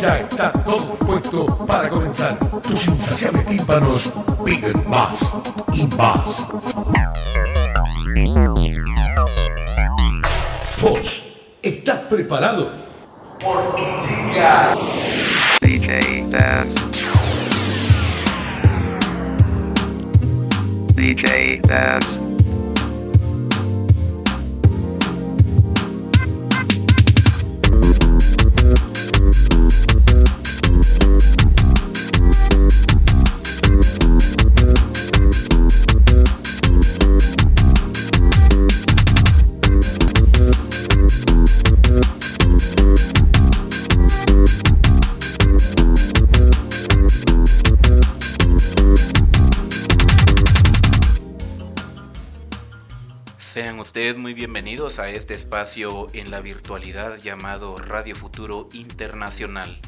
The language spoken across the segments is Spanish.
Ya está todo dispuesto para comenzar. Tus insaciables tímpanos piden más y más. ¿Vos estás preparado? Porque llega DJ Taz. DJ Taz. Ustedes muy bienvenidos a este espacio en la virtualidad llamado Radio Futuro Internacional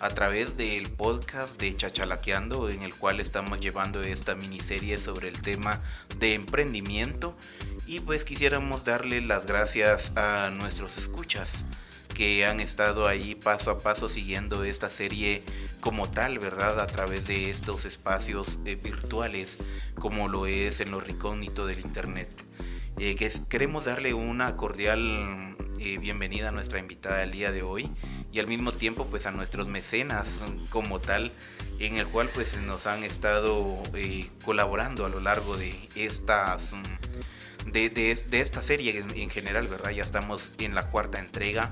a través del podcast de Chachalaqueando en el cual estamos llevando esta miniserie sobre el tema de emprendimiento y pues quisiéramos darle las gracias a nuestros escuchas que han estado ahí paso a paso siguiendo esta serie como tal, ¿verdad? A través de estos espacios eh, virtuales como lo es en lo recógnito del Internet. Eh, queremos darle una cordial eh, bienvenida a nuestra invitada del día de hoy y al mismo tiempo pues a nuestros mecenas como tal en el cual pues nos han estado eh, colaborando a lo largo de estas de- de esta serie en, en general verdad ya estamos en la cuarta entrega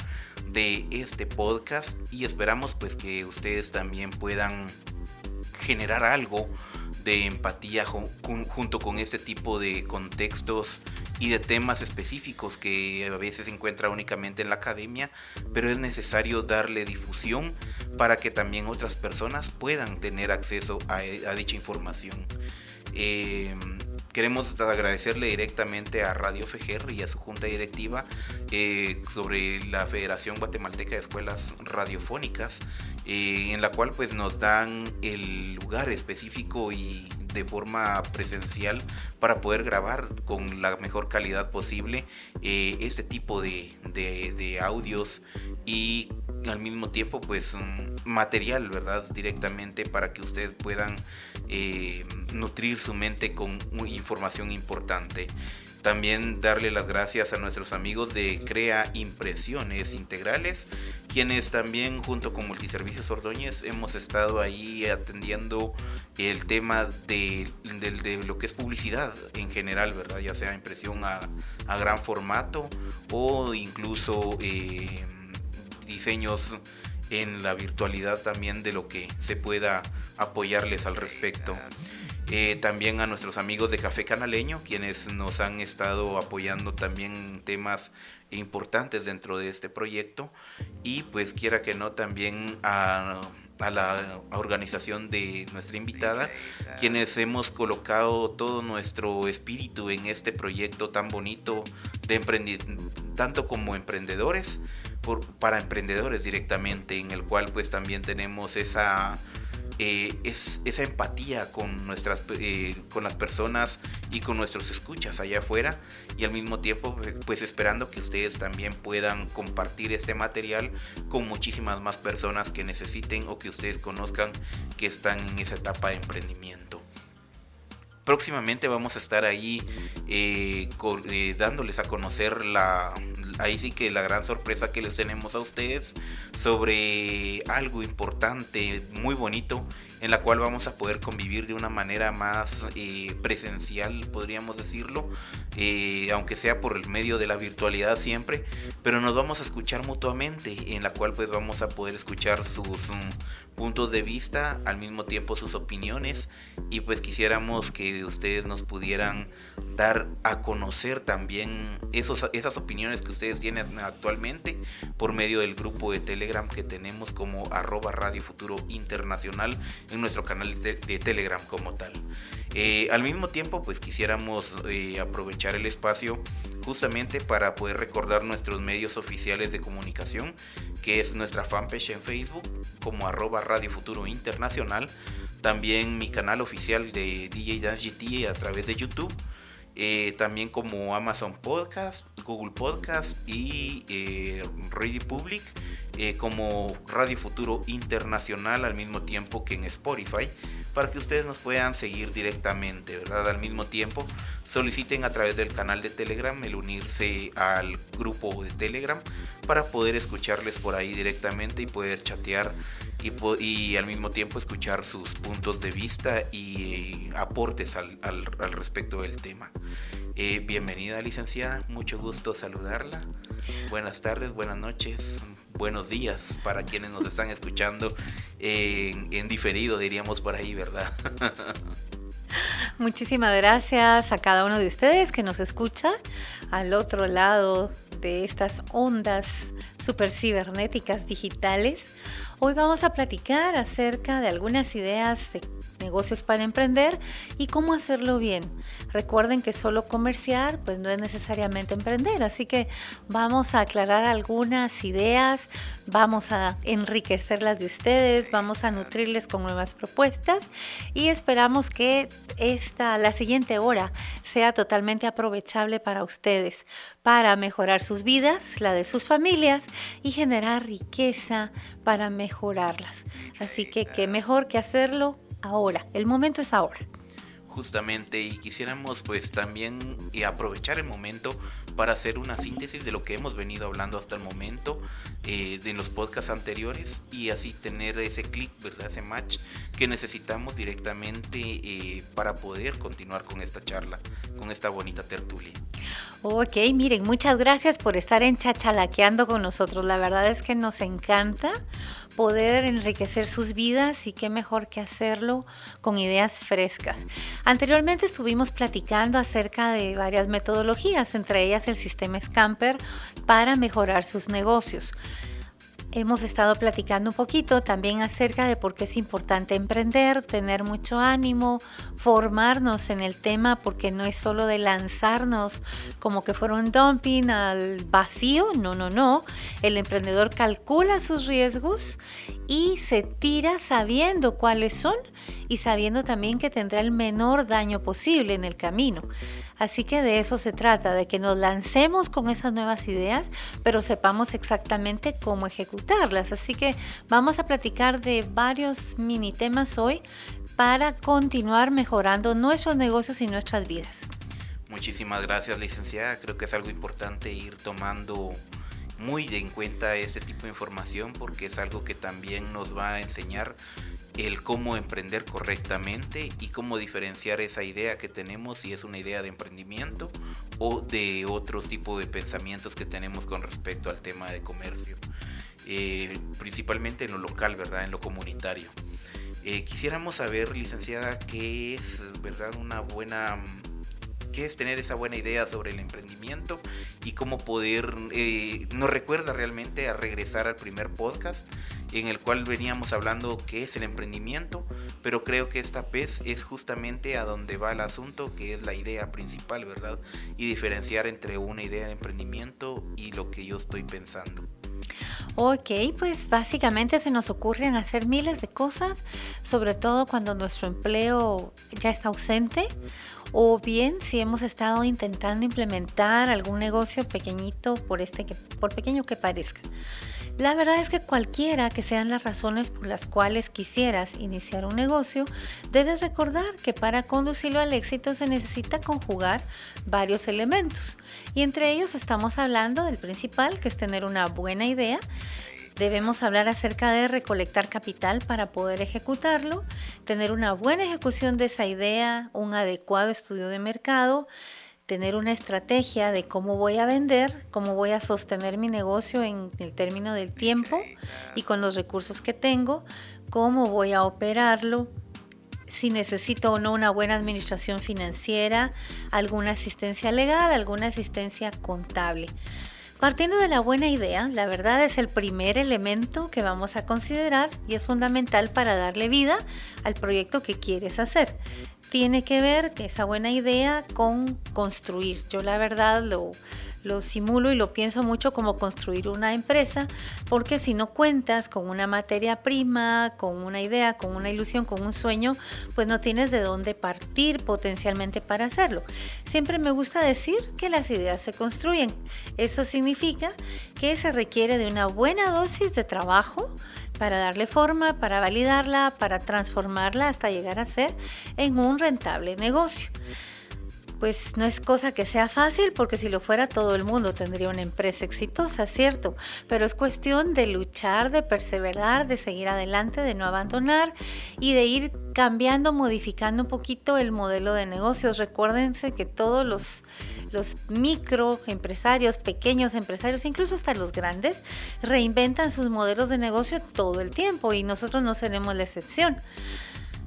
de este podcast y esperamos pues que ustedes también puedan generar algo de empatía ju- jun- junto con este tipo de contextos y de temas específicos que a veces se encuentra únicamente en la academia, pero es necesario darle difusión para que también otras personas puedan tener acceso a, a dicha información. Eh, queremos agradecerle directamente a Radio FGR y a su junta directiva eh, sobre la Federación Guatemalteca de Escuelas Radiofónicas, eh, en la cual pues nos dan el lugar específico y de forma presencial para poder grabar con la mejor calidad posible eh, este tipo de, de- audios y al mismo tiempo pues mm, material verdad directamente para que ustedes puedan eh, nutrir su mente con información importante también darle las gracias a nuestros amigos de Crea Impresiones Integrales, quienes también junto con Multiservicios Ordóñez hemos estado ahí atendiendo el tema de, lo que es publicidad en general, ¿verdad? Ya sea impresión a, a gran formato o incluso eh, diseños en la virtualidad también de lo que se pueda apoyarles al respecto. Eh, también a nuestros amigos de Café Canaleño, quienes nos han estado apoyando también temas importantes dentro de este proyecto. Y pues quiera que no, también a, a la organización de nuestra invitada, quienes hemos colocado todo nuestro espíritu en este proyecto tan bonito de tanto como emprendedores, por- para emprendedores directamente, en el cual pues también tenemos esa eh, es, esa empatía con nuestras eh, con las personas y con nuestros escuchas allá afuera y al mismo tiempo pues, pues esperando que ustedes también puedan compartir este material con muchísimas más personas que necesiten o que ustedes conozcan que están en esa etapa de emprendimiento próximamente vamos a estar ahí eh, eh, dándoles a conocer la, ahí sí que la gran sorpresa que les tenemos a ustedes sobre algo importante, muy bonito en la cual vamos a poder convivir de una manera más eh, presencial, podríamos decirlo, eh, aunque sea por el medio de la virtualidad siempre, pero nos vamos a escuchar mutuamente, en la cual pues vamos a poder escuchar sus puntos de vista, al mismo tiempo sus opiniones, y pues quisiéramos que ustedes nos pudieran dar a conocer también esos, esas opiniones que ustedes tienen actualmente por medio del grupo de Telegram que tenemos como arroba Radio Futuro Internacional en nuestro canal de, Telegram como tal. Eh, al mismo tiempo, pues quisiéramos eh, aprovechar el espacio justamente para poder recordar nuestros medios oficiales de comunicación, que es nuestra fanpage en Facebook como arroba Radio Futuro Internacional, también mi canal oficial de DJ Dance GT a través de YouTube, eh, también como Amazon Podcast, Google Podcast y eh, Radio Public, eh, como Radio Futuro Internacional al mismo tiempo que en Spotify, para que ustedes nos puedan seguir directamente, ¿verdad? Al mismo tiempo, soliciten a través del canal de Telegram el unirse al grupo de Telegram para poder escucharles por ahí directamente y poder chatear y, al mismo tiempo escuchar sus puntos de vista y aportes al, respecto del tema. Eh, bienvenida licenciada, mucho gusto saludarla. Buenas tardes, buenas noches, buenos días para quienes nos están escuchando en, diferido, diríamos por ahí, ¿verdad? Muchísimas gracias a cada uno de ustedes que nos escucha al otro lado de estas ondas super cibernéticas digitales. Hoy vamos a platicar acerca de algunas ideas de negocios para emprender y cómo hacerlo bien. Recuerden que solo comerciar pues no es necesariamente emprender, así que vamos a aclarar algunas ideas, vamos a enriquecerlas de ustedes, vamos a nutrirles con nuevas propuestas y esperamos que esta la siguiente hora sea totalmente aprovechable para ustedes para mejorar sus vidas, la de sus familias y generar riqueza para mejorarlas. Así que qué mejor que hacerlo ahora, el momento es ahora. Justamente, y quisiéramos pues también eh, aprovechar el momento para hacer una síntesis de lo que hemos venido hablando hasta el momento eh, de los podcasts anteriores y así tener ese clic, ¿verdad? Ese match que necesitamos directamente eh, para poder continuar con esta charla, con esta bonita tertulia. Ok, miren, muchas gracias por estar en Chachalaqueando con nosotros. La verdad es que nos encanta poder enriquecer sus vidas y qué mejor que hacerlo con ideas frescas. Anteriormente estuvimos platicando acerca de varias metodologías, entre ellas el sistema Scamper para mejorar sus negocios hemos estado platicando un poquito también acerca de por qué es importante emprender, tener mucho ánimo, formarnos en el tema, porque no es solo de lanzarnos como que fuera un dumping al vacío, no, no, no. El emprendedor calcula sus riesgos y se tira sabiendo cuáles son y sabiendo también que tendrá el menor daño posible en el camino. Así que de eso se trata, de que nos lancemos con esas nuevas ideas, pero sepamos exactamente cómo ejecutarlas. Así que vamos a platicar de varios mini temas hoy para continuar mejorando nuestros negocios y nuestras vidas. Muchísimas gracias, licenciada. Creo que es algo importante ir tomando muy en cuenta este tipo de información porque es algo que también nos va a enseñar el cómo emprender correctamente y cómo diferenciar esa idea que tenemos si es una idea de emprendimiento o de otro tipo de pensamientos que tenemos con respecto al tema de comercio. Eh, principalmente en lo local, ¿verdad? En lo comunitario. Eh, quisiéramos saber, licenciada, qué es, ¿verdad? Una buena qué es tener esa buena idea sobre el emprendimiento y cómo poder, eh, nos recuerda realmente a regresar al primer podcast en el cual veníamos hablando qué es el emprendimiento, pero creo que esta vez es justamente a donde va el asunto, que es la idea principal, ¿verdad? Y diferenciar entre una idea de emprendimiento y lo que yo estoy pensando. Ok, pues básicamente se nos ocurren hacer miles de cosas, sobre todo cuando nuestro empleo ya está ausente o bien si hemos estado intentando implementar algún negocio pequeñito por este por pequeño que parezca. La verdad es que cualquiera que sean las razones por las cuales quisieras iniciar un negocio, debes recordar que para conducirlo al éxito se necesita conjugar varios elementos. Y entre ellos estamos hablando del principal, que es tener una buena idea. Debemos hablar acerca de recolectar capital para poder ejecutarlo, tener una buena ejecución de esa idea, un adecuado estudio de mercado, tener una estrategia de cómo voy a vender, cómo voy a sostener mi negocio en el término del tiempo y con los recursos que tengo, cómo voy a operarlo, si necesito o no una buena administración financiera, alguna asistencia legal, alguna asistencia contable. Partiendo de la buena idea, la verdad es el primer elemento que vamos a considerar y es fundamental para darle vida al proyecto que quieres hacer tiene que ver esa buena idea con construir. Yo la verdad lo, lo simulo y lo pienso mucho como construir una empresa, porque si no cuentas con una materia prima, con una idea, con una ilusión, con un sueño, pues no tienes de dónde partir potencialmente para hacerlo. Siempre me gusta decir que las ideas se construyen. Eso significa que se requiere de una buena dosis de trabajo, para darle forma, para validarla, para transformarla hasta llegar a ser en un rentable negocio. Pues no es cosa que sea fácil porque si lo fuera todo el mundo tendría una empresa exitosa, ¿cierto? Pero es cuestión de luchar, de perseverar, de seguir adelante, de no abandonar y de ir cambiando, modificando un poquito el modelo de negocios. Recuérdense que todos los los microempresarios, pequeños empresarios, incluso hasta los grandes, reinventan sus modelos de negocio todo el tiempo y nosotros no seremos la excepción.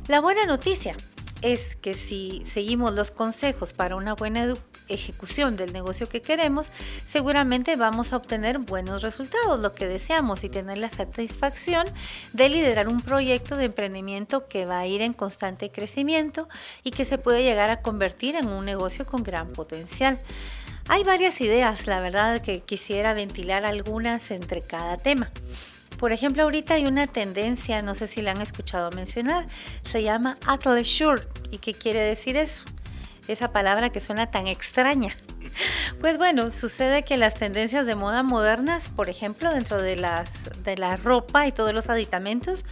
La buena noticia es que si seguimos los consejos para una buena ejecución del negocio que queremos, seguramente vamos a obtener buenos resultados, lo que deseamos, y tener la satisfacción de liderar un proyecto de emprendimiento que va a ir en constante crecimiento y que se puede llegar a convertir en un negocio con gran potencial. Hay varias ideas, la verdad, que quisiera ventilar algunas entre cada tema. Por ejemplo, ahorita hay una tendencia, no sé si la han escuchado mencionar, se llama athleisure. ¿Y qué quiere decir eso? Esa palabra que suena tan extraña. Pues bueno, sucede que las tendencias de moda modernas, por ejemplo, dentro de, las, de la ropa y todos los aditamentos,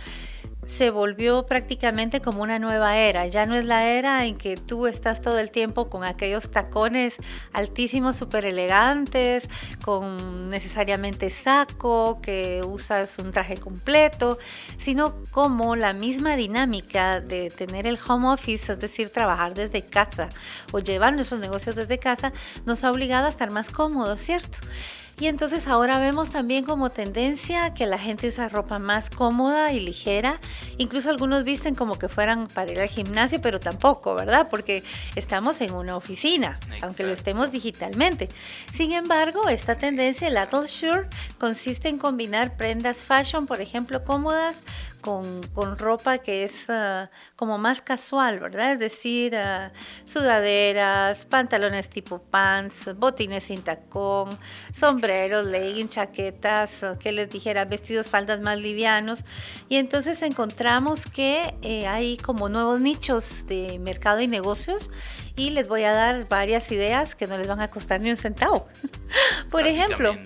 se volvió prácticamente como una nueva era. Ya no es la era en que tú estás todo el tiempo con aquellos tacones altísimos, súper elegantes, con necesariamente saco, que usas un traje completo, sino como la misma dinámica de tener el home office, es decir, trabajar desde casa o llevar nuestros negocios desde casa, nos ha obligado a estar más cómodos, ¿cierto? Y entonces ahora vemos también como tendencia que la gente usa ropa más cómoda y ligera. Incluso algunos visten como que fueran para ir al gimnasio, pero tampoco, ¿verdad? Porque estamos en una oficina, aunque lo estemos digitalmente. Sin embargo, esta tendencia, el Sure, consiste en combinar prendas fashion, por ejemplo, cómodas, con, ropa que es ah, como más casual, ¿verdad? Es decir, ah, sudaderas, pantalones tipo pants, botines sin tacón, sombreros, leggings, chaquetas, que les dijera, vestidos, faldas más livianos. Y entonces encontramos que eh, hay como nuevos nichos de mercado y negocios y les voy a dar varias ideas que no les van a costar ni un centavo. Por ejemplo,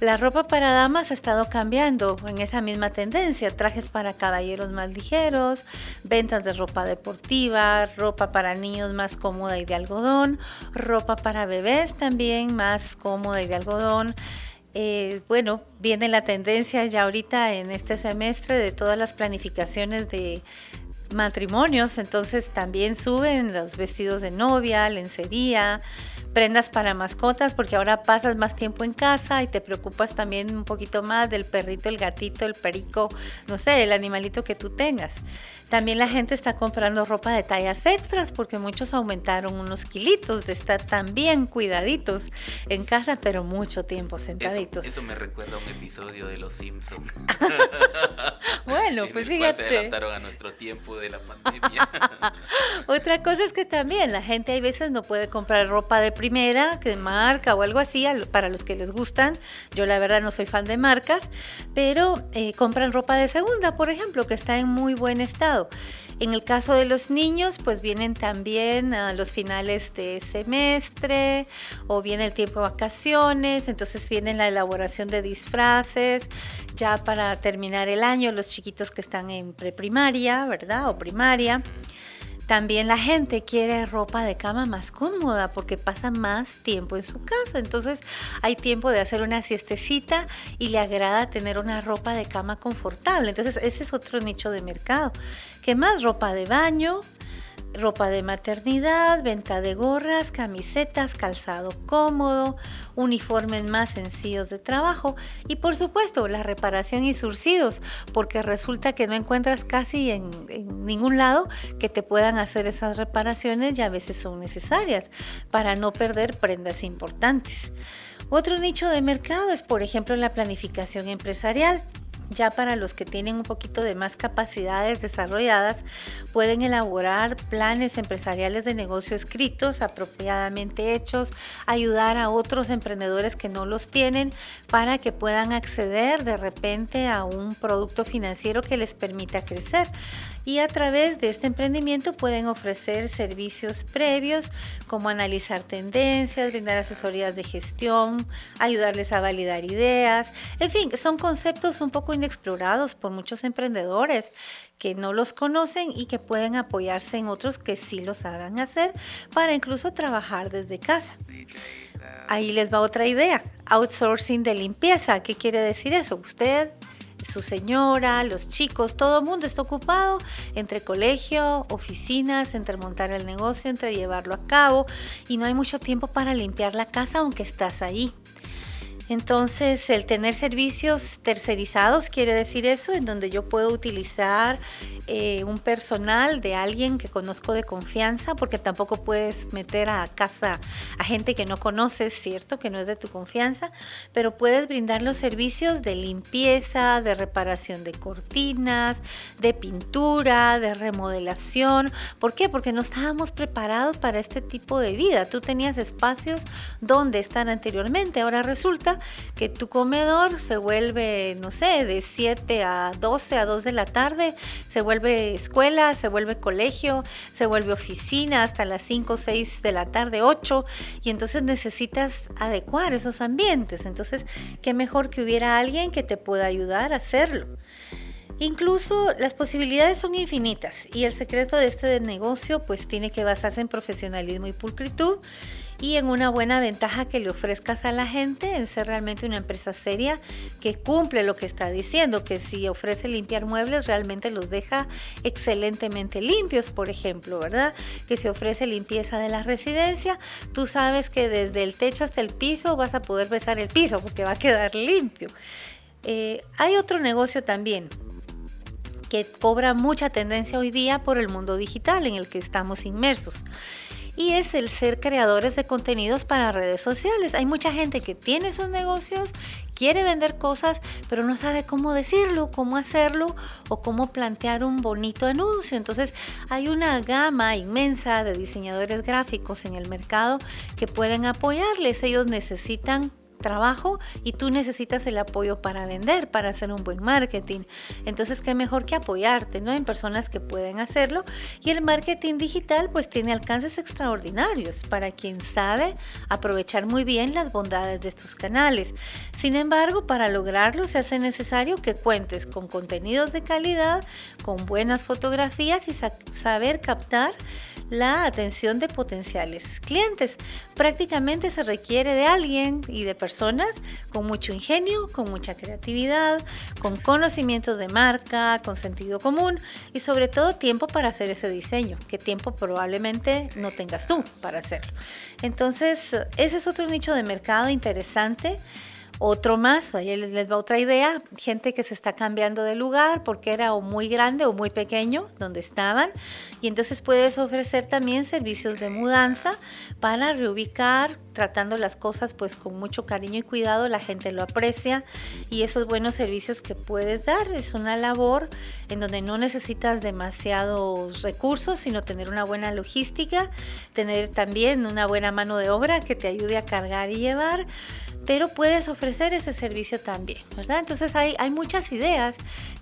la ropa para damas ha estado cambiando en esa misma tendencia, trajes para caballeros más ligeros, ventas de ropa deportiva, ropa para niños más cómoda y de algodón, ropa para bebés también más cómoda y de algodón. Eh, bueno, viene la tendencia ya ahorita en este semestre de todas las planificaciones de matrimonios, entonces también suben los vestidos de novia, lencería, prendas para mascotas, porque ahora pasas más tiempo en casa y te preocupas también un poquito más del perrito, el gatito, el perico, no sé, el animalito que tú tengas. También la gente está comprando ropa de tallas extras porque muchos aumentaron unos kilitos de estar tan bien cuidaditos en casa, pero mucho tiempo sentaditos. Eso, me recuerda a un episodio de Los Simpsons. bueno, pues fíjate. Se adaptaron a nuestro tiempo de la pandemia. Otra cosa es que también la gente a veces no puede comprar ropa de primera primera, que marca o algo así, para los que les gustan. Yo la verdad no soy fan de marcas, pero eh, compran ropa de segunda, por ejemplo, que está en muy buen estado. En el caso de los niños, pues vienen también a los finales de semestre o viene el tiempo de vacaciones, entonces viene la elaboración de disfraces, ya para terminar el año, los chiquitos que están en preprimaria, ¿verdad? O primaria. También la gente quiere ropa de cama más cómoda porque pasa más tiempo en su casa. Entonces hay tiempo de hacer una siestecita y le agrada tener una ropa de cama confortable. Entonces ese es otro nicho de mercado. ¿Qué más? Ropa de baño, ropa de maternidad, venta de gorras, camisetas, calzado cómodo, uniformes más sencillos de trabajo y por supuesto la reparación y surcidos, porque resulta que no encuentras casi en, ningún lado que te puedan hacer esas reparaciones y a veces son necesarias para no perder prendas importantes. Otro nicho de mercado es por ejemplo la planificación empresarial. Ya para los que tienen un poquito de más capacidades desarrolladas, pueden elaborar planes empresariales de negocio escritos, apropiadamente hechos, ayudar a otros emprendedores que no los tienen para que puedan acceder de repente a un producto financiero que les permita crecer y a través de este emprendimiento pueden ofrecer servicios previos como analizar tendencias, brindar asesorías de gestión, ayudarles a validar ideas, en fin, son conceptos un poco inexplorados por muchos emprendedores que no los conocen y que pueden apoyarse en otros que sí lo saben hacer para incluso trabajar desde casa. Ahí les va otra idea, outsourcing de limpieza. ¿Qué quiere decir eso? Usted su señora, los chicos, todo el mundo está ocupado entre colegio, oficinas, entre montar el negocio, entre llevarlo a cabo y no hay mucho tiempo para limpiar la casa aunque estás ahí. Entonces, el tener servicios tercerizados quiere decir eso, en donde yo puedo utilizar eh, un personal de alguien que conozco de confianza, porque tampoco puedes meter a casa a gente que no conoces, ¿cierto? Que no es de tu confianza, pero puedes brindar los servicios de limpieza, de reparación de cortinas, de pintura, de remodelación. ¿Por qué? Porque no estábamos preparados para este tipo de vida. Tú tenías espacios donde están anteriormente, ahora resulta que tu comedor se vuelve, no sé, de 7 a 12 a 2 de la tarde, se vuelve escuela, se vuelve colegio, se vuelve oficina hasta las 5 o 6 de la tarde, 8, y entonces necesitas adecuar esos ambientes. Entonces, qué mejor que hubiera alguien que te pueda ayudar a hacerlo. Incluso las posibilidades son infinitas y el secreto de este negocio pues tiene que basarse en profesionalismo y pulcritud y en una buena ventaja que le ofrezcas a la gente en ser realmente una empresa seria que cumple lo que está diciendo, que si ofrece limpiar muebles realmente los deja excelentemente limpios, por ejemplo, ¿verdad? Que si ofrece limpieza de la residencia, tú sabes que desde el techo hasta el piso vas a poder besar el piso porque va a quedar limpio. Eh, hay otro negocio también que cobra mucha tendencia hoy día por el mundo digital en el que estamos inmersos y es el ser creadores de contenidos para redes sociales. Hay mucha gente que tiene sus negocios, quiere vender cosas, pero no sabe cómo decirlo, cómo hacerlo o cómo plantear un bonito anuncio. Entonces hay una gama inmensa de diseñadores gráficos en el mercado que pueden apoyarles. Ellos necesitan trabajo y tú necesitas el apoyo para vender, para hacer un buen marketing. Entonces, qué mejor que apoyarte, ¿no? En personas que pueden hacerlo. Y el marketing digital pues tiene alcances extraordinarios para quien sabe aprovechar muy bien las bondades de estos canales. Sin embargo, para lograrlo se hace necesario que cuentes con contenidos de calidad, con buenas fotografías y saber captar la atención de potenciales clientes. Prácticamente se requiere de alguien y de personas con mucho ingenio, con mucha creatividad, con conocimiento de marca, con sentido común y sobre todo tiempo para hacer ese diseño, que tiempo probablemente no tengas tú para hacerlo. Entonces, ese es otro nicho de mercado interesante Otro más, ahí les va otra idea, gente que se está cambiando de lugar porque era o muy grande o muy pequeño donde estaban y entonces puedes ofrecer también servicios de mudanza para reubicar, tratando las cosas pues con mucho cariño y cuidado, la gente lo aprecia y esos buenos servicios que puedes dar es una labor en donde no necesitas demasiados recursos, sino tener una buena logística, tener también una buena mano de obra que te ayude a cargar y llevar pero puedes ofrecer ese servicio también, ¿verdad? Entonces hay, hay muchas ideas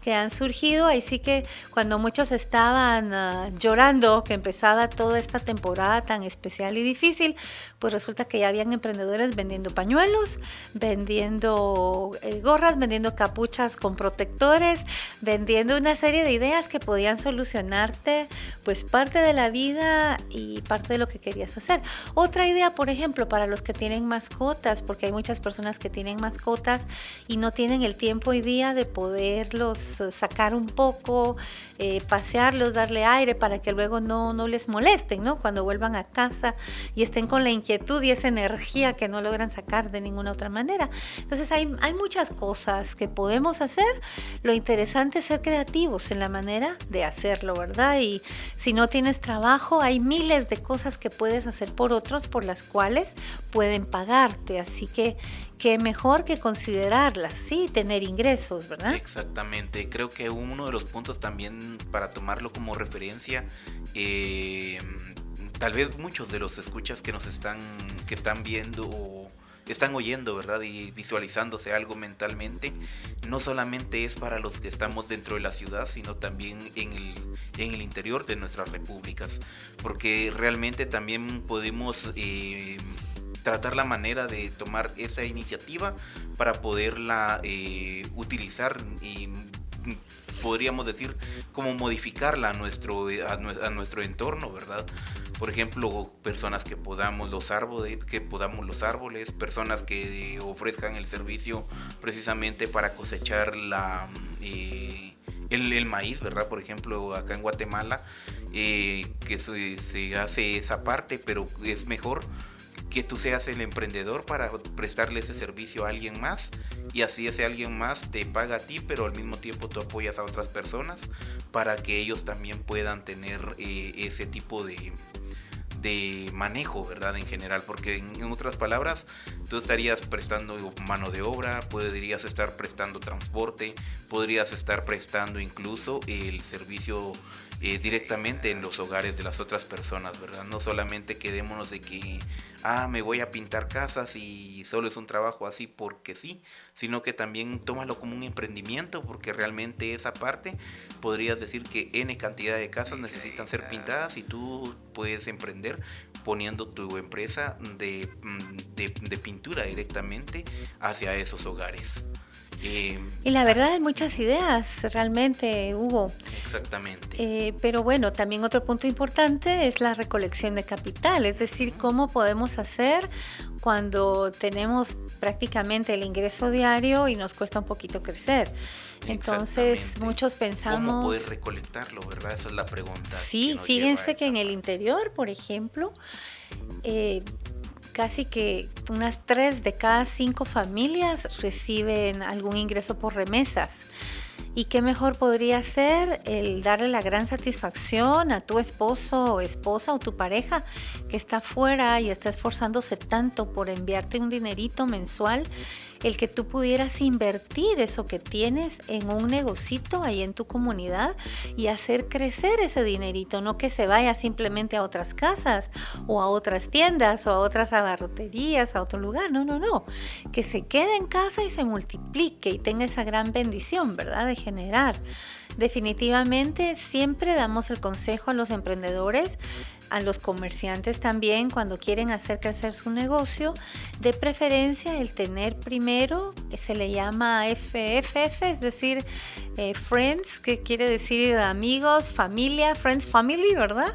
que han surgido, ahí sí que cuando muchos estaban ah, llorando que empezaba toda esta temporada tan especial y difícil, pues resulta que ya habían emprendedores vendiendo pañuelos, vendiendo eh, gorras, vendiendo capuchas con protectores, vendiendo una serie de ideas que podían solucionarte pues parte de la vida y parte de lo que querías hacer. Otra idea, por ejemplo, para los que tienen mascotas, porque hay muchas personas que tienen mascotas y no tienen el tiempo hoy día de poderlos sacar un poco, eh, pasearlos, darle aire para que luego no, no les molesten, ¿no? Cuando vuelvan a casa y estén con la inquietud y esa energía que no logran sacar de ninguna otra manera. Entonces hay, hay muchas cosas que podemos hacer. Lo interesante es ser creativos en la manera de hacerlo, ¿verdad? Y si no tienes trabajo, hay miles de cosas que puedes hacer por otros por las cuales pueden pagarte. Así que qué mejor que considerarlas, sí, tener ingresos, ¿verdad? Exactamente, creo que uno de los puntos también para tomarlo como referencia, eh, tal vez muchos de los escuchas que nos están, que están viendo o están oyendo, ¿verdad? Y visualizándose algo mentalmente, no solamente es para los que estamos dentro de la ciudad, sino también en el, en el interior de nuestras repúblicas, porque realmente también podemos... Eh, tratar la manera de tomar esa iniciativa para poderla eh, utilizar y podríamos decir como modificarla a nuestro, a, nuestro entorno, ¿verdad? Por ejemplo, personas que podamos los árboles, que podamos los árboles, personas que ofrezcan el servicio precisamente para cosechar la, eh, el, maíz, ¿verdad? Por ejemplo, acá en Guatemala, eh, que se hace esa parte, pero es mejor que tú seas el emprendedor para prestarle ese servicio a alguien más y así ese alguien más te paga a ti, pero al mismo tiempo tú apoyas a otras personas para que ellos también puedan tener eh, ese tipo de, de manejo, ¿verdad? En general, porque en, otras palabras, tú estarías prestando mano de obra, podrías estar prestando transporte, podrías estar prestando incluso el servicio eh, directamente en los hogares de las otras personas, ¿verdad? No solamente quedémonos de que, ah, me voy a pintar casas y solo es un trabajo así porque sí, sino que también tómalo como un emprendimiento porque realmente esa parte podrías decir que N cantidad de casas necesitan ser pintadas y tú puedes emprender poniendo tu empresa de, mm, de, de pintura directamente hacia esos hogares y la verdad hay muchas ideas realmente, Hugo. Exactamente. Eh, pero bueno, también otro punto importante es la recolección de capital, es decir, cómo podemos hacer cuando tenemos prácticamente el ingreso diario y nos cuesta un poquito crecer. Entonces, muchos pensamos... ¿Cómo poder recolectarlo, verdad? Esa es la pregunta. Sí, fíjense que en el interior, por ejemplo, eh, casi que unas tres de cada cinco familias reciben algún ingreso por remesas. Y qué mejor podría ser el darle la gran satisfacción a tu esposo o esposa o tu pareja que está fuera y está esforzándose tanto por enviarte un dinerito mensual el que tú pudieras invertir eso que tienes en un negocito ahí en tu comunidad y hacer crecer ese dinerito, no que se vaya simplemente a otras casas o a otras tiendas o a otras abarroterías, a otro lugar, no, no, no, que se quede en casa y se multiplique y tenga esa gran bendición, ¿verdad? De generar. Definitivamente siempre damos el consejo a los emprendedores a los comerciantes también cuando quieren hacer crecer su negocio, de preferencia el tener primero, se le llama FFF, es decir, eh, friends, que quiere decir amigos, familia, friends, family, ¿verdad?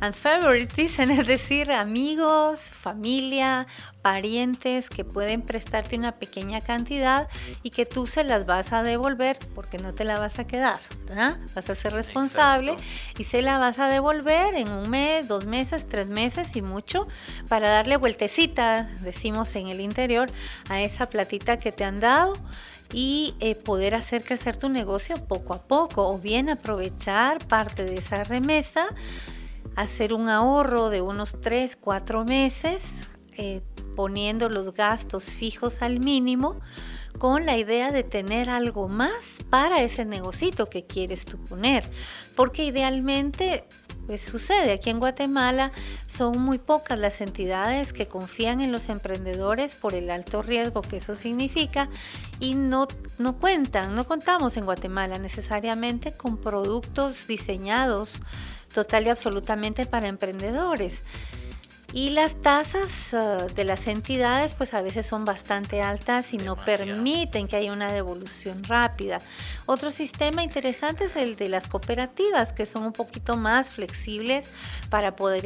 And favorites, es decir, amigos, familia, parientes que pueden prestarte una pequeña cantidad y que tú se las vas a devolver porque no te la vas a quedar, ¿verdad? Vas a ser responsable y se la vas a devolver en un mes, dos meses, tres meses y mucho para darle vueltecita, decimos en el interior, a esa platita que te han dado y eh, poder hacer crecer tu negocio poco a poco o bien aprovechar parte de esa remesa, hacer un ahorro de unos 3, 4 meses, eh, poniendo los gastos fijos al mínimo con la idea de tener algo más para ese negocito que quieres tú poner. Porque idealmente pues sucede, aquí en Guatemala son muy pocas las entidades que confían en los emprendedores por el alto riesgo que eso significa y no, no cuentan, no contamos en Guatemala necesariamente con productos diseñados total y absolutamente para emprendedores. Y las tasas uh, de las entidades pues a veces son bastante altas y no permiten que haya una devolución rápida. Otro sistema interesante es el de las cooperativas que son un poquito más flexibles para poder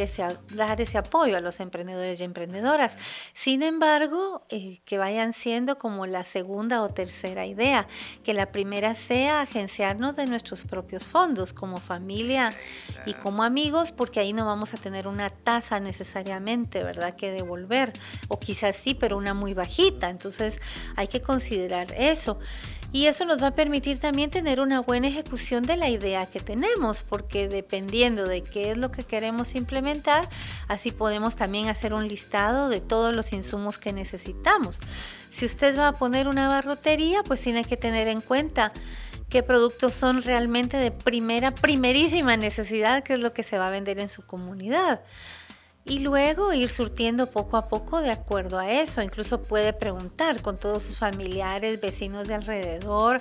dar ese apoyo a los emprendedores y emprendedoras. Sin embargo, eh, que vayan siendo como la segunda o tercera idea, que la primera sea agenciarnos de nuestros propios fondos como familia y como amigos porque ahí no vamos a tener una tasa necesaria ¿verdad? Que devolver, o quizás sí, pero una muy bajita. Entonces hay que considerar eso. Y eso nos va a permitir también tener una buena ejecución de la idea que tenemos, porque dependiendo de qué es lo que queremos implementar, así podemos también hacer un listado de todos los insumos que necesitamos. Si usted va a poner una barrotería, pues tiene que tener en cuenta qué productos son realmente de primera, primerísima necesidad, que es lo que se va a vender en su comunidad y luego ir surtiendo poco a poco de acuerdo a eso. Incluso puede preguntar con todos sus familiares, vecinos de alrededor,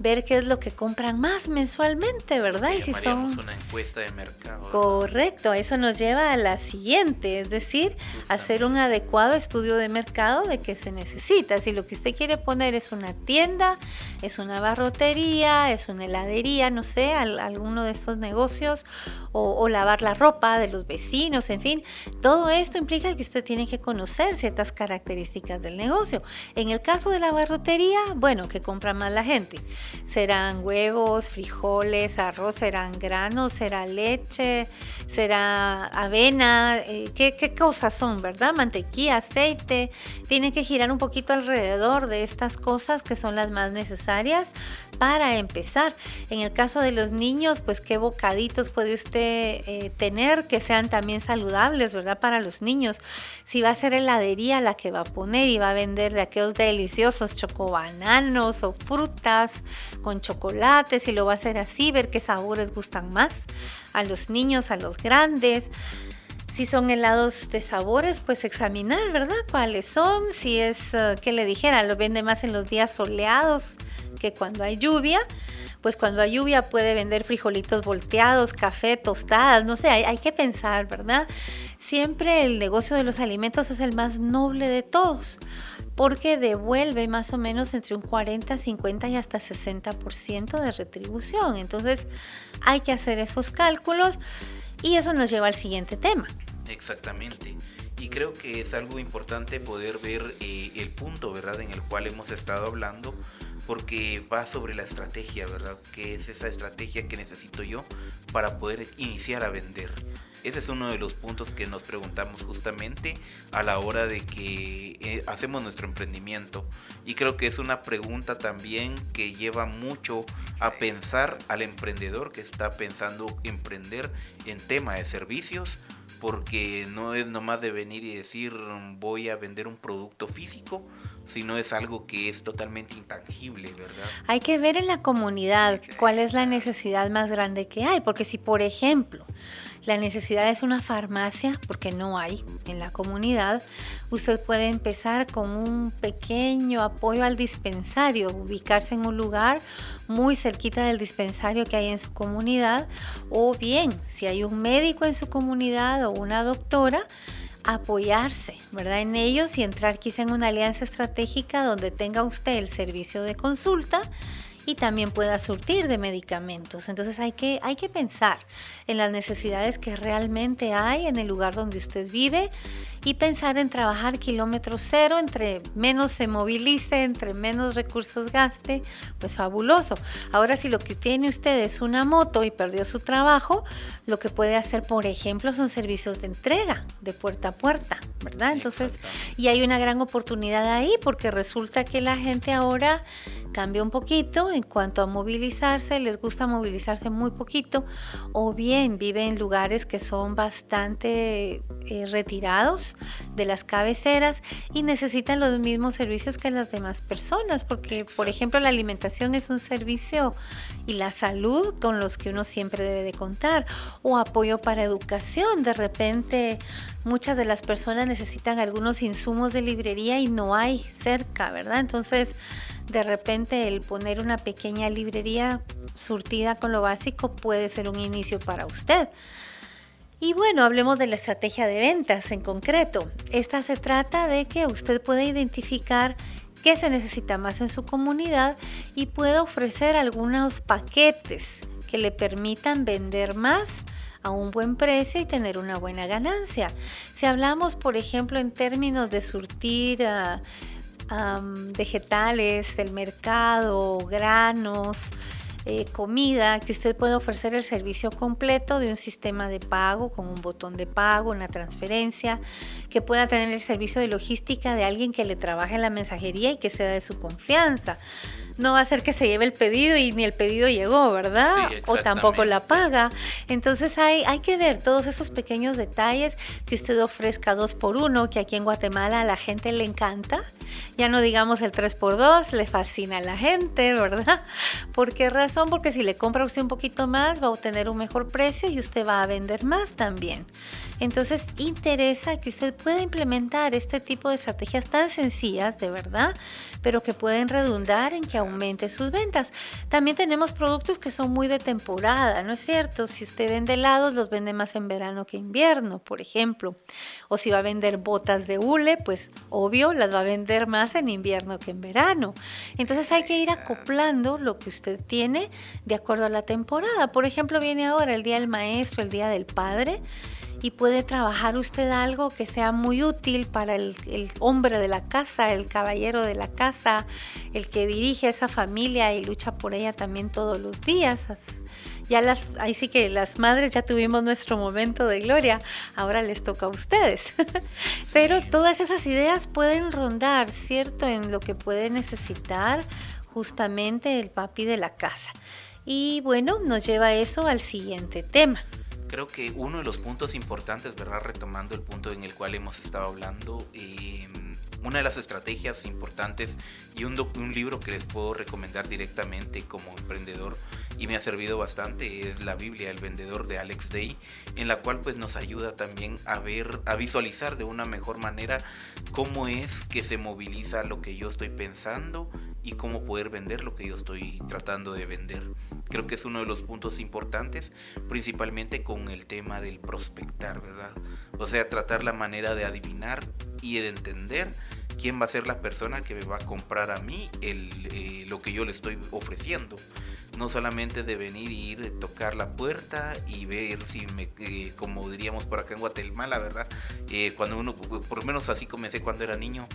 ver qué es lo que compran más mensualmente, ¿verdad? Y si son una encuesta de mercado. Correcto, eso nos lleva a la siguiente, es decir, hacer un adecuado estudio de mercado de qué se necesita. Si lo que usted quiere poner es una tienda, es una barrotería, es una heladería, no sé, alguno de estos negocios, o, o lavar la ropa de los vecinos, en fin, todo esto implica que usted tiene que conocer ciertas características del negocio. En el caso de la barrotería, bueno, que compra más la gente? Serán huevos, frijoles, arroz, serán granos, será leche, será avena, eh, ¿qué, ¿qué, cosas son, ¿verdad? Mantequilla, aceite. Tiene que girar un poquito alrededor de estas cosas que son las más necesarias para empezar. En el caso de los niños, pues qué bocaditos puede usted eh, tener que sean también saludables, ¿verdad? Para los niños. Si va a ser heladería la que va a poner y va a vender de aquellos deliciosos chocobananos o frutas con chocolate, si lo va a hacer así, ver qué sabores gustan más a los niños, a los grandes. Si son helados de sabores, pues examinar, ¿verdad? ¿Cuáles son? Si es, uh, que le dijera, lo vende más en los días soleados que cuando hay lluvia. Pues cuando hay lluvia puede vender frijolitos volteados, café, tostadas, no sé, hay que pensar, ¿verdad? Siempre el negocio de los alimentos es el más noble de todos porque devuelve más o menos entre un 40, 50 y hasta 60% de retribución. Entonces hay que hacer esos cálculos y eso nos lleva al siguiente tema. Exactamente. Y creo que es algo importante poder ver eh, el punto, ¿verdad?, en el cual hemos estado hablando porque va sobre la estrategia, ¿verdad? ¿Qué es esa estrategia que necesito yo para poder iniciar a vender? Ese es uno de los puntos que nos preguntamos justamente a la hora de que eh, hacemos nuestro emprendimiento. Y creo que es una pregunta también que lleva mucho a pensar al emprendedor que está pensando emprender en tema de servicios porque no es nomás de venir y decir voy a vender un producto físico, sino es algo que es totalmente intangible, ¿verdad? Hay que ver en la comunidad cuál es la necesidad más grande que hay, porque si por ejemplo la necesidad es una farmacia, porque no hay en la comunidad, usted puede empezar con un pequeño apoyo al dispensario, ubicarse en un lugar muy cerquita del dispensario que hay en su comunidad, o bien si hay un médico en su comunidad o una doctora, apoyarse, ¿verdad? En ellos y entrar quizá en una alianza estratégica donde tenga usted el servicio de consulta y también pueda surtir de medicamentos. Entonces hay que, hay que pensar en las necesidades que realmente hay en el lugar donde usted vive y pensar en trabajar kilómetro cero, entre menos se movilice, entre menos recursos gaste, pues fabuloso. Ahora si lo que tiene usted es una moto y perdió su trabajo, lo que puede hacer, por ejemplo, son servicios de entrega de puerta a puerta, ¿verdad? Entonces, y hay una gran oportunidad ahí porque resulta que la gente ahora cambia un poquito en cuanto a movilizarse, les gusta movilizarse muy poquito o bien vive en lugares que son bastante eh, retirados de las cabeceras y necesitan los mismos servicios que las demás personas, porque por ejemplo la alimentación es un servicio y la salud con los que uno siempre debe de contar o apoyo para educación. De repente muchas de las personas necesitan algunos insumos de librería y no hay cerca, ¿verdad? Entonces de repente el poner una pequeña librería surtida con lo básico puede ser un inicio para usted. Y bueno, hablemos de la estrategia de ventas en concreto. Esta se trata de que usted pueda identificar qué se necesita más en su comunidad y pueda ofrecer algunos paquetes que le permitan vender más a un buen precio y tener una buena ganancia. Si hablamos, por ejemplo, en términos de surtir uh, vegetales del mercado, granos, eh, comida, que usted puede ofrecer el servicio completo de un sistema de pago con un botón de pago, una transferencia, que pueda tener el servicio de logística de alguien que le trabaje en la mensajería y que sea de su confianza no va a ser que se lleve el pedido y ni el pedido llegó, ¿verdad? o tampoco la paga. Entonces hay, hay que ver todos esos pequeños detalles que usted ofrezca dos por uno, que aquí en Guatemala a la gente le encanta. Ya no digamos el 3 por 2 le fascina a la gente, ¿verdad? ¿Por qué razón? Porque si le compra usted un poquito más, va a obtener un mejor precio y usted va a vender más también. Entonces, interesa que usted pueda implementar este tipo de estrategias tan sencillas, de verdad, pero que pueden redundar en que aumente sus ventas. También tenemos productos que son muy de temporada, ¿no es cierto? Si usted vende helados, los vende más en verano que invierno, por ejemplo. O si va a vender botas de hule, pues obvio, las va a vender más en invierno que en verano. Entonces hay que ir acoplando lo que usted tiene de acuerdo a la temporada. Por ejemplo, viene ahora el Día del Maestro, el Día del Padre y puede trabajar usted algo que sea muy útil para el, hombre de la casa, el caballero de la casa, el que dirige esa familia y lucha por ella también todos los días. Ya las, ahí sí que las madres ya tuvimos nuestro momento de gloria, ahora les toca a ustedes. Pero todas esas ideas pueden rondar, ¿cierto? En lo que puede necesitar justamente el papi de la casa. Y bueno, nos lleva eso al siguiente tema creo que uno de los puntos importantes, ¿verdad? Retomando el punto en el cual hemos estado hablando, em, una de las estrategias importantes y un, un libro que les puedo recomendar directamente como emprendedor y me ha servido bastante es la Biblia, el vendedor de Alex Day, en la cual pues nos ayuda también a ver, a visualizar de una mejor manera cómo es que se moviliza lo que yo estoy pensando y cómo poder vender lo que yo estoy tratando de vender. Creo que es uno de los puntos importantes, principalmente con el tema del prospectar, ¿verdad? O sea, tratar la manera de adivinar y de entender quién va a ser la persona que me va a comprar a mí el, eh, lo que yo le estoy ofreciendo no solamente de venir y ir, tocar la puerta y ver si me, eh, como diríamos por acá en Guatemala, ¿verdad? Eh, cuando uno, por lo menos así comencé cuando era niño,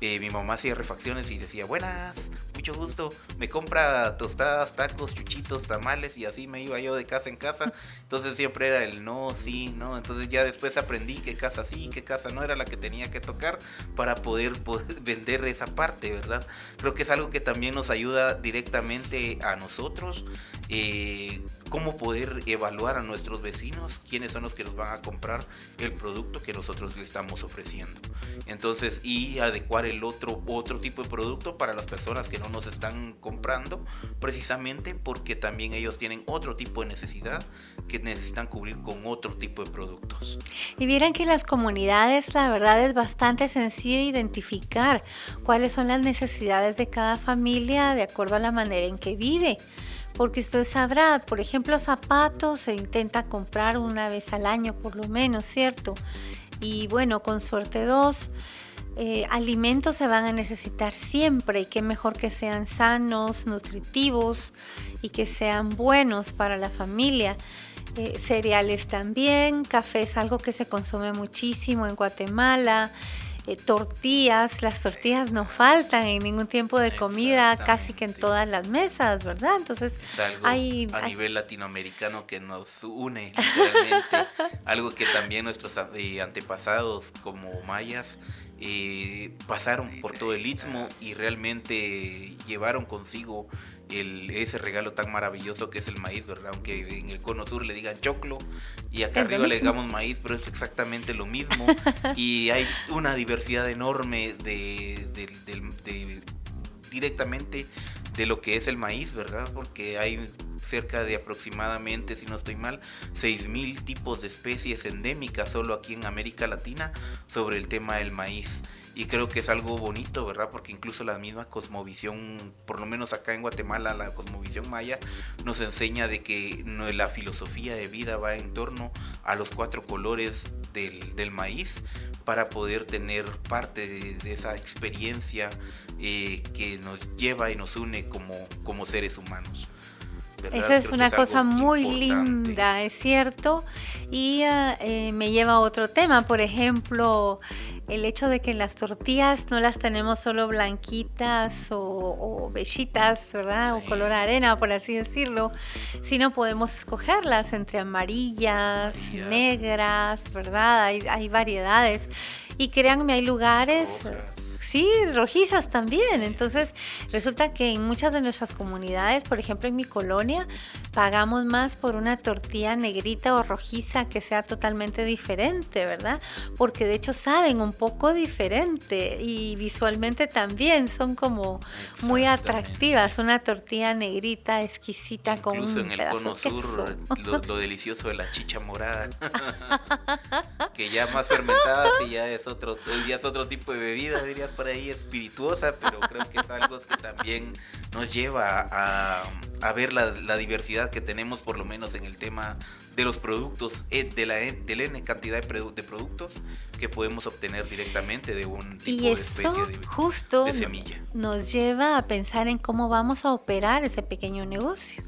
eh, mi mamá hacía refacciones y decía, buenas, mucho gusto, me compra tostadas, tacos, chuchitos, tamales y así me iba yo de casa en casa. Entonces siempre era el no, sí, no. Entonces ya después aprendí qué casa sí, qué casa no era la que tenía que tocar para poder, poder vender esa parte, ¿verdad? Creo que es algo que también nos ayuda directamente a nosotros eh, cómo poder evaluar a nuestros vecinos, quiénes son los que nos van a comprar el producto que nosotros le estamos ofreciendo. Entonces, y adecuar el otro, otro tipo de producto para las personas que no nos están comprando, precisamente porque también ellos tienen otro tipo de necesidad que necesitan cubrir con otro tipo de productos. Y vieran que las comunidades, la verdad es bastante sencillo identificar cuáles son las necesidades de cada familia de acuerdo a la manera en que vive porque usted sabrá, por ejemplo, zapatos se intenta comprar una vez al año por lo menos, ¿cierto? Y bueno, con suerte dos. eh, alimentos se van a necesitar siempre y qué mejor que sean sanos, nutritivos y que sean buenos para la familia. Eh, cereales también, café es algo que se consume muchísimo en Guatemala. Eh, tortillas, las tortillas no faltan en ningún tiempo de comida, casi que en todas las mesas, ¿verdad? Entonces, hay, a nivel latinoamericano que nos une, literalmente, algo que también nuestros antepasados como mayas eh, pasaron por todo el istmo y realmente llevaron consigo el, ese regalo tan maravilloso que es el maíz, ¿verdad? Aunque en el cono sur le digan choclo y acá arriba le digamos maíz, pero es exactamente lo mismo. y hay una diversidad enorme de, de, directamente de lo que es el maíz, ¿verdad? Porque hay cerca de aproximadamente, si no estoy mal, 6.000 tipos de especies endémicas solo aquí en América Latina sobre el tema del maíz. Y creo que es algo bonito, ¿verdad? Porque incluso la misma cosmovisión, por lo menos acá en Guatemala, la cosmovisión maya, nos enseña de que la filosofía de vida va en torno a los cuatro colores del, maíz para poder tener parte de, esa experiencia eh, que nos lleva y nos une como, como seres humanos. Eso es una cosa muy linda, es cierto. Y eh, me lleva a otro tema, por ejemplo, el hecho de que las tortillas no las tenemos solo blanquitas o, o bellitas, ¿verdad? O color arena, por así decirlo, sino podemos escogerlas entre amarillas, negras, ¿verdad? Hay, hay variedades. Y créanme, hay lugares... Sí, rojizas también. Entonces, resulta que en muchas de nuestras comunidades, por ejemplo en mi colonia, pagamos más por una tortilla negrita o rojiza que sea totalmente diferente, ¿verdad? Porque de hecho saben un poco diferente y visualmente también son como muy atractivas. Una tortilla negrita exquisita con un en el pedazo cono sur, lo, delicioso de la chicha morada, que ya más fermentada y ya es otro, ya es otro tipo de bebida, dirías por ahí espirituosa, pero creo que es algo que también nos lleva a, a ver la, la, diversidad que tenemos, por lo menos en el tema de los productos, eh, de la, de la N cantidad de, de productos que podemos obtener directamente de un tipo y de especie de, justo de semilla. Nos lleva a pensar en cómo vamos a operar ese pequeño negocio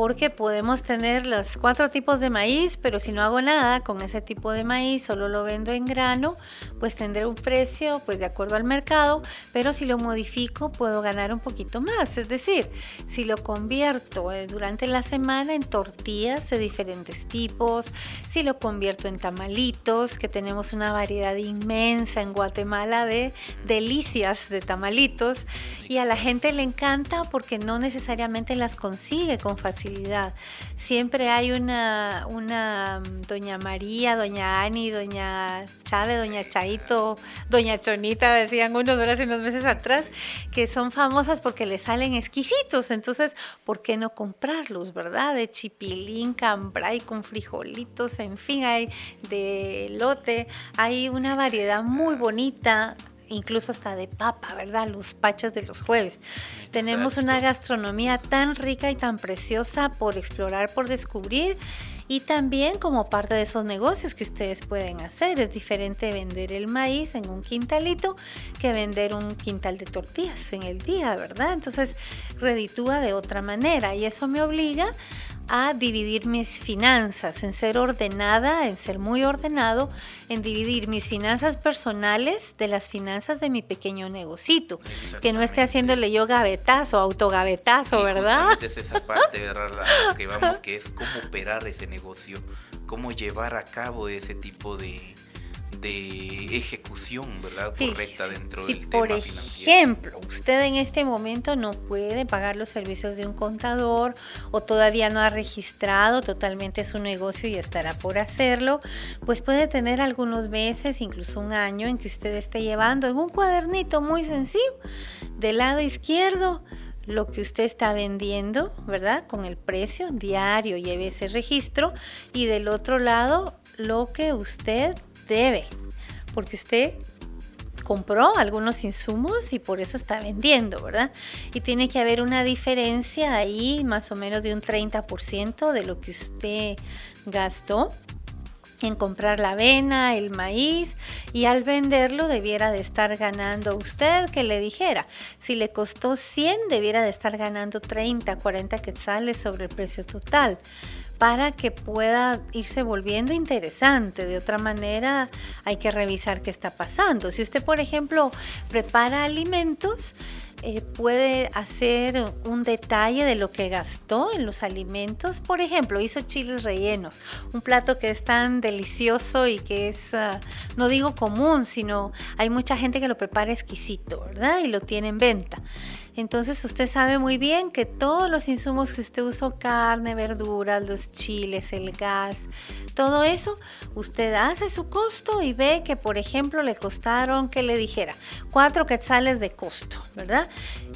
porque podemos tener los cuatro tipos de maíz, pero si no hago nada con ese tipo de maíz, solo lo vendo en grano, pues tendré un precio pues de acuerdo al mercado, pero si lo modifico puedo ganar un poquito más, es decir, si lo convierto eh, durante la semana en tortillas de diferentes tipos, si lo convierto en tamalitos, que tenemos una variedad inmensa en Guatemala de delicias de tamalitos y a la gente le encanta porque no necesariamente las consigue con facilidad Siempre hay una, una mm, doña María, doña Ani, doña Chávez, doña Chaito, doña Chonita, decían unos unos meses atrás, que son famosas porque le salen exquisitos. Entonces, ¿por qué no comprarlos, verdad? De chipilín, cambray, con frijolitos, en fin, hay de lote, hay una variedad muy bonita incluso hasta de papa, ¿verdad? Los pachas de los jueves. Tenemos una gastronomía tan rica y tan preciosa por explorar, por descubrir y también como parte de esos negocios que ustedes pueden hacer. Es diferente vender el maíz en un quintalito que vender un quintal de tortillas en el día, ¿verdad? Entonces reditúa de otra manera y eso me obliga a dividir mis finanzas, en ser ordenada, en ser muy ordenado, en dividir mis finanzas personales de las finanzas de mi pequeño negocito, que no esté haciéndole yo gavetazo, autogavetazo, ¿verdad? Es esa parte, ¿verdad? que vamos, que es cómo operar ese negocio, cómo llevar a cabo ese tipo de, de ejecución, ¿verdad? Correcta dentro del por tema ejemplo, usted en este momento no puede pagar los servicios de un contador o todavía no ha registrado totalmente su negocio y estará por hacerlo, pues puede tener algunos meses, incluso un año en que usted esté llevando en un cuadernito muy sencillo del lado izquierdo lo que usted está vendiendo, ¿verdad? Con el precio diario, lleve ese registro y del otro lado lo que usted debe, porque usted compró algunos insumos y por eso está vendiendo, ¿verdad? Y tiene que haber una diferencia ahí más o menos de un 30% de lo que usted gastó en comprar la avena, el maíz y al venderlo debiera de estar ganando usted que le dijera, si le costó 100 debiera de estar ganando 30, 40 quetzales sobre el precio total para que pueda irse volviendo interesante. De otra manera, hay que revisar qué está pasando. Si usted, por ejemplo, prepara alimentos, eh, puede hacer un detalle de lo que gastó en los alimentos. Por ejemplo, hizo chiles rellenos, un plato que es tan delicioso y que es, ah, no digo común, sino hay mucha gente que lo prepara exquisito, ¿verdad? Y lo tiene en venta. Entonces usted sabe muy bien que todos los insumos que usted usó, carne, verduras, los chiles, el gas, todo eso, usted hace su costo y ve que, por ejemplo, le costaron, que le dijera, cuatro quetzales de costo, ¿verdad?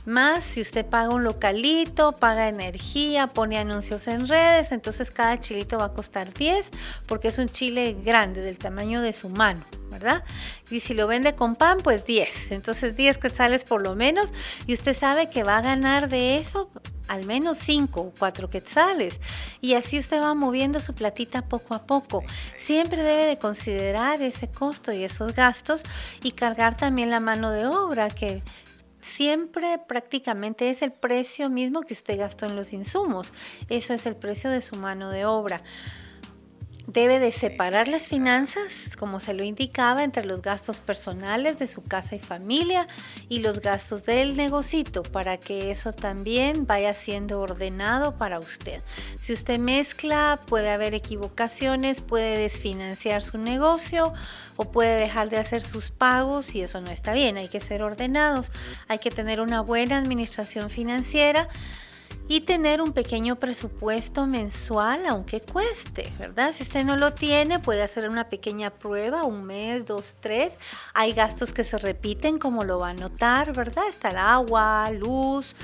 Más si usted paga un localito, paga energía, pone anuncios en redes, entonces cada chilito va a costar 10 porque es un chile grande, del tamaño de su mano, ¿verdad? Y si lo vende con pan, pues 10. Entonces 10 quetzales por lo menos y usted sabe que va a ganar de eso al menos 5 o 4 quetzales. Y así usted va moviendo su platita poco a poco. Siempre debe de considerar ese costo y esos gastos y cargar también la mano de obra que siempre prácticamente es el precio mismo que usted gastó en los insumos. Eso es el precio de su mano de obra. Debe de separar las finanzas, como se lo indicaba, entre los gastos personales de su casa y familia y los gastos del negocito para que eso también vaya siendo ordenado para usted. Si usted mezcla, puede haber equivocaciones, puede desfinanciar su negocio o puede dejar de hacer sus pagos y eso no está bien. Hay que ser ordenados, hay que tener una buena administración financiera y tener un pequeño presupuesto mensual, aunque cueste, ¿verdad? Si usted no lo tiene, puede hacer una pequeña prueba, un mes, dos, tres. Hay gastos que se repiten, como lo va a notar, ¿verdad? Está el agua, luz,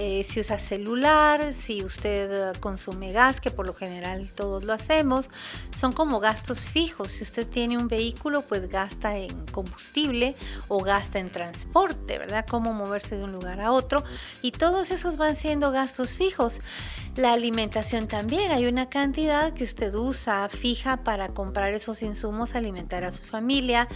eh, si usa celular, si usted consume gas, que por lo general todos lo hacemos, son como gastos fijos. Si usted tiene un vehículo, pues gasta en combustible o gasta en transporte, ¿verdad? Cómo moverse de un lugar a otro. Y todos esos van siendo gastos fijos. La alimentación también, hay una cantidad que usted usa fija para comprar esos insumos, alimentar a su familia.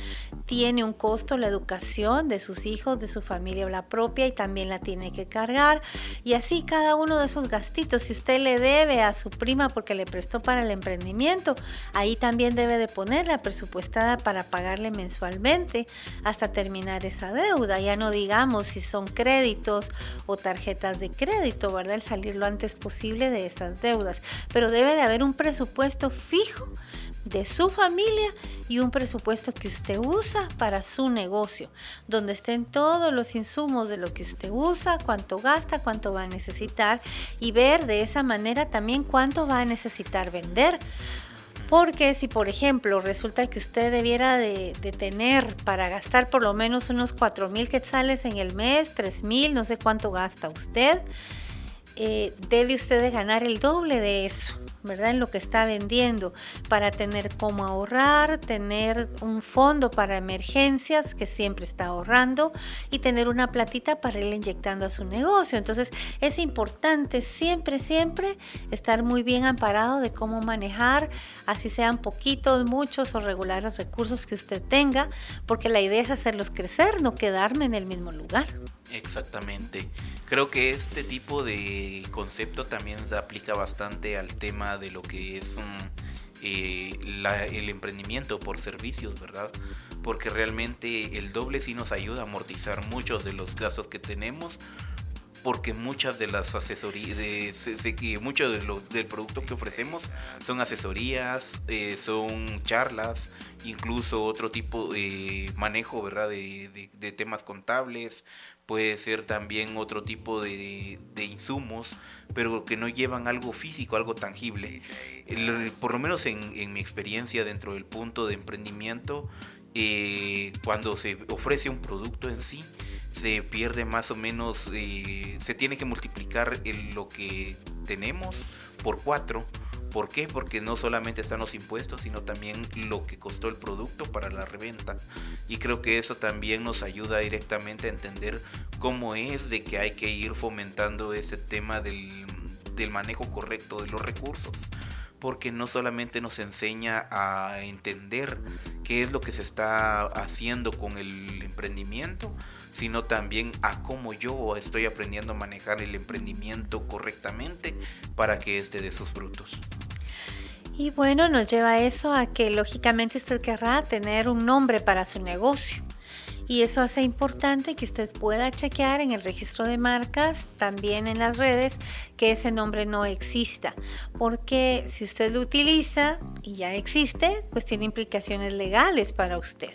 Tiene un costo la educación de sus hijos, de su familia o la propia y también la tiene que cargar. Y así cada uno de esos gastitos, si usted le debe a su prima porque le prestó para el emprendimiento, ahí también debe de ponerla presupuestada para pagarle mensualmente hasta terminar esa deuda. Ya no digamos si son créditos o tarjetas de crédito, ¿verdad? El salir lo antes posible de estas deudas. Pero debe de haber un presupuesto fijo de su familia y un presupuesto que usted usa para su negocio, donde estén todos los insumos de lo que usted usa, cuánto gasta, cuánto va a necesitar y ver de esa manera también cuánto va a necesitar vender. Porque si, por ejemplo, resulta que usted debiera de, tener para gastar por lo menos unos 4 mil quetzales en el mes, 3 mil, no sé cuánto gasta usted, eh, debe usted de ganar el doble de eso. ¿verdad? En lo que está vendiendo para tener cómo ahorrar, tener un fondo para emergencias que siempre está ahorrando y tener una platita para ir inyectando a su negocio. Entonces es importante siempre, siempre estar muy bien amparado de cómo manejar, así sean poquitos, muchos o regulares recursos que usted tenga, porque la idea es hacerlos crecer, no quedarme en el mismo lugar. Exactamente. Creo que este tipo de concepto también se aplica bastante al tema de lo que es eh, el emprendimiento por servicios, ¿verdad? Porque realmente el doble sí nos ayuda a amortizar muchos de los gastos que tenemos porque muchas de las asesorías, de, de lo, del producto que ofrecemos son asesorías, eh, son charlas, incluso otro tipo de manejo, ¿verdad? De, temas contables, puede ser también otro tipo de, insumos, pero que no llevan algo físico, algo tangible. por lo menos en, mi experiencia dentro del punto de emprendimiento, eh, cuando se ofrece un producto en sí, se pierde más o menos, eh, se tiene que multiplicar lo que tenemos por cuatro ¿Por qué? Porque no solamente están los impuestos, sino también lo que costó el producto para la reventa. Y creo que eso también nos ayuda directamente a entender cómo es de que hay que ir fomentando este tema del, manejo correcto de los recursos porque no solamente nos enseña a entender qué es lo que se está haciendo con el emprendimiento, sino también a cómo yo estoy aprendiendo a manejar el emprendimiento correctamente para que este dé sus frutos. Y bueno, nos lleva eso a que lógicamente usted querrá tener un nombre para su negocio y eso hace importante que usted pueda chequear en el registro de marcas, también en las redes, que ese nombre no exista, porque si usted lo utiliza y ya existe, pues tiene implicaciones legales para usted.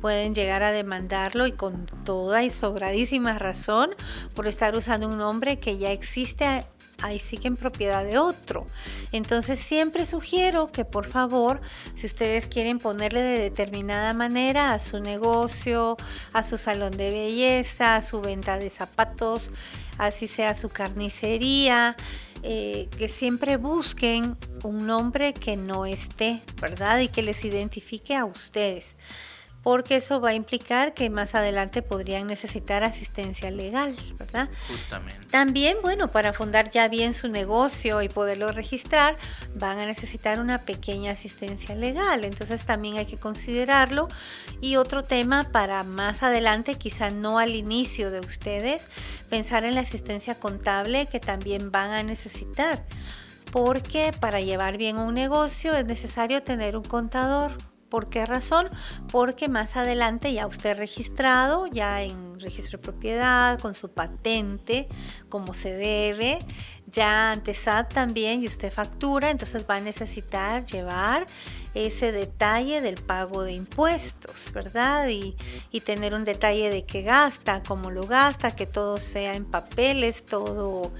Pueden llegar a demandarlo y con toda y sobradísima razón por estar usando un nombre que ya existe ahí sí que en propiedad de otro. Entonces siempre sugiero que por favor, si ustedes quieren ponerle de determinada manera a su negocio, a su salón de belleza, a su venta de zapatos, así sea su carnicería, eh, que siempre busquen un nombre que no esté, ¿verdad? Y que les identifique a ustedes porque eso va a implicar que más adelante podrían necesitar asistencia legal, ¿verdad? Justamente. También, bueno, para fundar ya bien su negocio y poderlo registrar, van a necesitar una pequeña asistencia legal, entonces también hay que considerarlo. Y otro tema para más adelante, quizá no al inicio de ustedes, pensar en la asistencia contable que también van a necesitar, porque para llevar bien un negocio es necesario tener un contador ¿Por qué razón? Porque más adelante ya usted registrado, ya en registro de propiedad, con su patente, como se debe, ya ante SAT también y usted factura, entonces va a necesitar llevar ese detalle del pago de impuestos, ¿verdad? Y, tener un detalle de qué gasta, cómo lo gasta, que todo sea en papeles, todo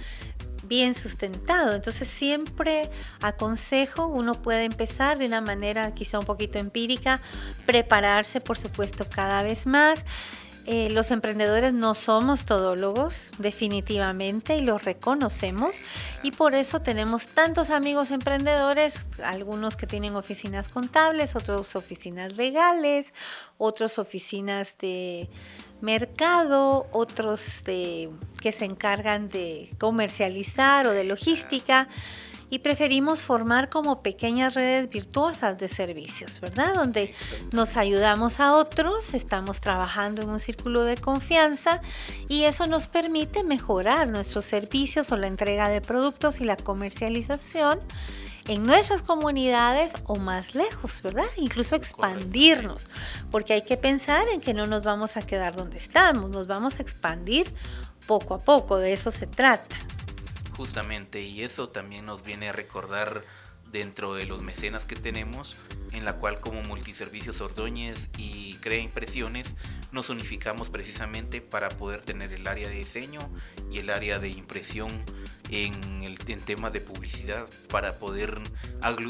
bien sustentado. Entonces siempre aconsejo, uno puede empezar de una manera quizá un poquito empírica, prepararse por supuesto cada vez más. Eh, los emprendedores no somos todólogos, definitivamente, y los reconocemos. Y por eso tenemos tantos amigos emprendedores, algunos que tienen oficinas contables, otros oficinas legales, otros oficinas de mercado, otros que se encargan de comercializar o de logística y preferimos formar como pequeñas redes virtuosas de servicios, ¿verdad? Donde nos ayudamos a otros, estamos trabajando en un círculo de confianza y eso nos permite mejorar nuestros servicios o la entrega de productos y la comercialización en nuestras comunidades o más lejos, ¿verdad? Incluso expandirnos, porque hay que pensar en que no nos vamos a quedar donde estamos, nos vamos a expandir poco a poco, de eso se trata. Justamente, y eso también nos viene a recordar dentro de los mecenas que tenemos, en la cual como Multiservicios Ordóñez y Crea Impresiones nos unificamos precisamente para poder tener el área de diseño y el área de impresión en el en tema de publicidad para poder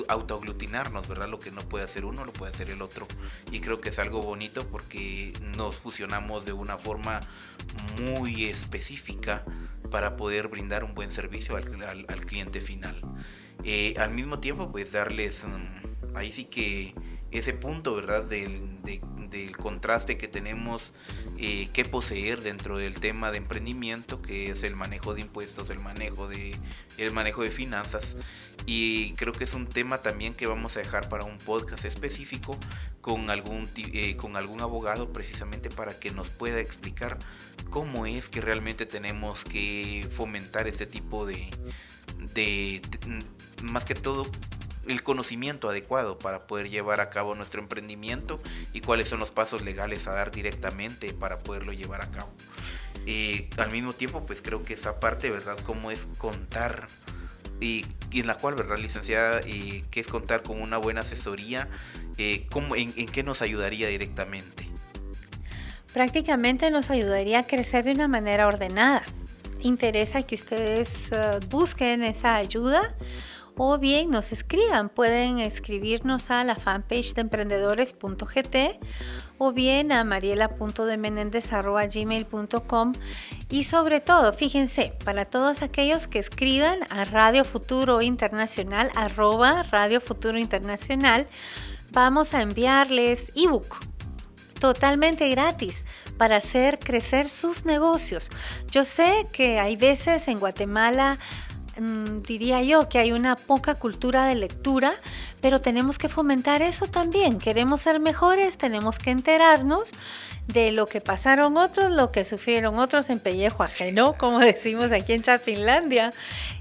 autoaglutinarnos, ¿verdad? Lo que no puede hacer uno, lo puede hacer el otro. Y creo que es algo bonito porque nos fusionamos de una forma muy específica para poder brindar un buen servicio al, al, cliente final. Eh, al mismo tiempo, pues darles, mm, ahí sí que ese punto, ¿verdad? Del, del contraste que tenemos eh, que poseer dentro del tema de emprendimiento, que es el manejo de impuestos, el manejo de, el manejo de finanzas. Y creo que es un tema también que vamos a dejar para un podcast específico con algún, eh, con algún abogado precisamente para que nos pueda explicar cómo es que realmente tenemos que fomentar este tipo de, de más que todo el conocimiento adecuado para poder llevar a cabo nuestro emprendimiento y cuáles son los pasos legales a dar directamente para poderlo llevar a cabo. y al mismo tiempo, pues creo que esa parte, ¿verdad? Cómo es contar y, en la cual, ¿verdad, licenciada? Y que es contar con una buena asesoría, eh, ¿cómo, en, en, qué nos ayudaría directamente? Prácticamente nos ayudaría a crecer de una manera ordenada. Interesa que ustedes uh, busquen esa ayuda o bien nos escriban. Pueden escribirnos a la fanpage de emprendedores.gt o bien a mariela.demenendez.gmail.com y sobre todo, fíjense, para todos aquellos que escriban a Radio Futuro Internacional, arroba Radio Futuro Internacional, vamos a enviarles ebook totalmente gratis para hacer crecer sus negocios. Yo sé que hay veces en Guatemala diría yo que hay una poca cultura de lectura, pero tenemos que fomentar eso también. Queremos ser mejores, tenemos que enterarnos de lo que pasaron otros, lo que sufrieron otros en pellejo ajeno, como decimos aquí en Finlandia,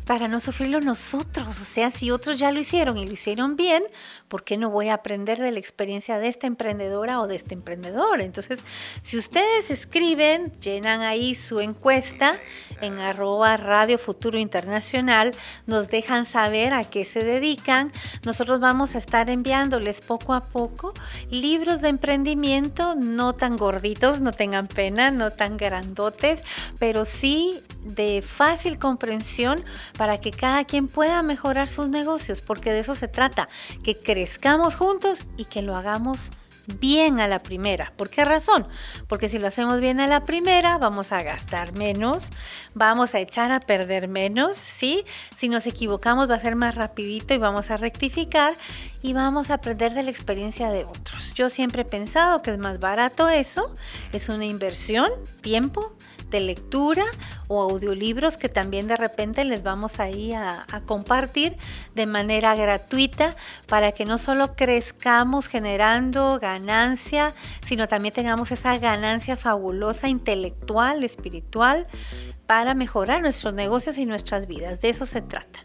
para no sufrirlo nosotros. O sea, si otros ya lo hicieron y lo hicieron bien, ¿por qué no voy a aprender de la experiencia de esta emprendedora o de este emprendedor? Entonces, si ustedes escriben, llenan ahí su encuesta en arroba Radio Futuro Internacional, nos dejan saber a qué se dedican. Nosotros vamos a estar enviándoles poco a poco libros de emprendimiento, no tan gorditos, no tengan pena, no tan grandotes, pero sí de fácil comprensión para que cada quien pueda mejorar sus negocios, porque de eso se trata, que crezcamos juntos y que lo hagamos bien a la primera. ¿Por qué razón? Porque si lo hacemos bien a la primera, vamos a gastar menos, vamos a echar a perder menos, ¿sí? Si nos equivocamos va a ser más rapidito y vamos a rectificar y vamos a aprender de la experiencia de otros. Yo siempre he pensado que es más barato eso, es una inversión, tiempo, de lectura o audiolibros que también de repente les vamos ahí a, a compartir de manera gratuita para que no solo crezcamos generando ganancia, sino también tengamos esa ganancia fabulosa intelectual, espiritual, para mejorar nuestros negocios y nuestras vidas. De eso se trata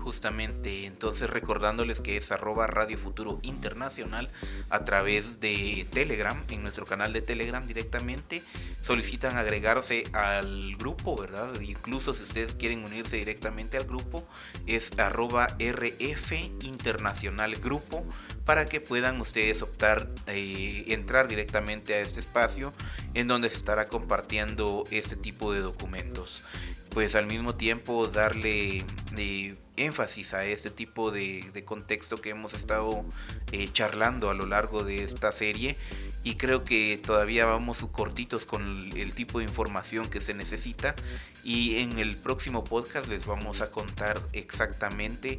justamente entonces recordándoles que es arroba Radio Futuro Internacional a través de Telegram, en nuestro canal de Telegram directamente, solicitan agregarse al grupo, ¿verdad? Incluso si ustedes quieren unirse directamente al grupo, es arroba RF Internacional Grupo para que puedan ustedes optar, eh, entrar directamente a este espacio en donde se estará compartiendo este tipo de documentos pues al mismo tiempo darle eh, énfasis a este tipo de, contexto que hemos estado eh, charlando a lo largo de esta serie. Y creo que todavía vamos cortitos con el, tipo de información que se necesita. Y en el próximo podcast les vamos a contar exactamente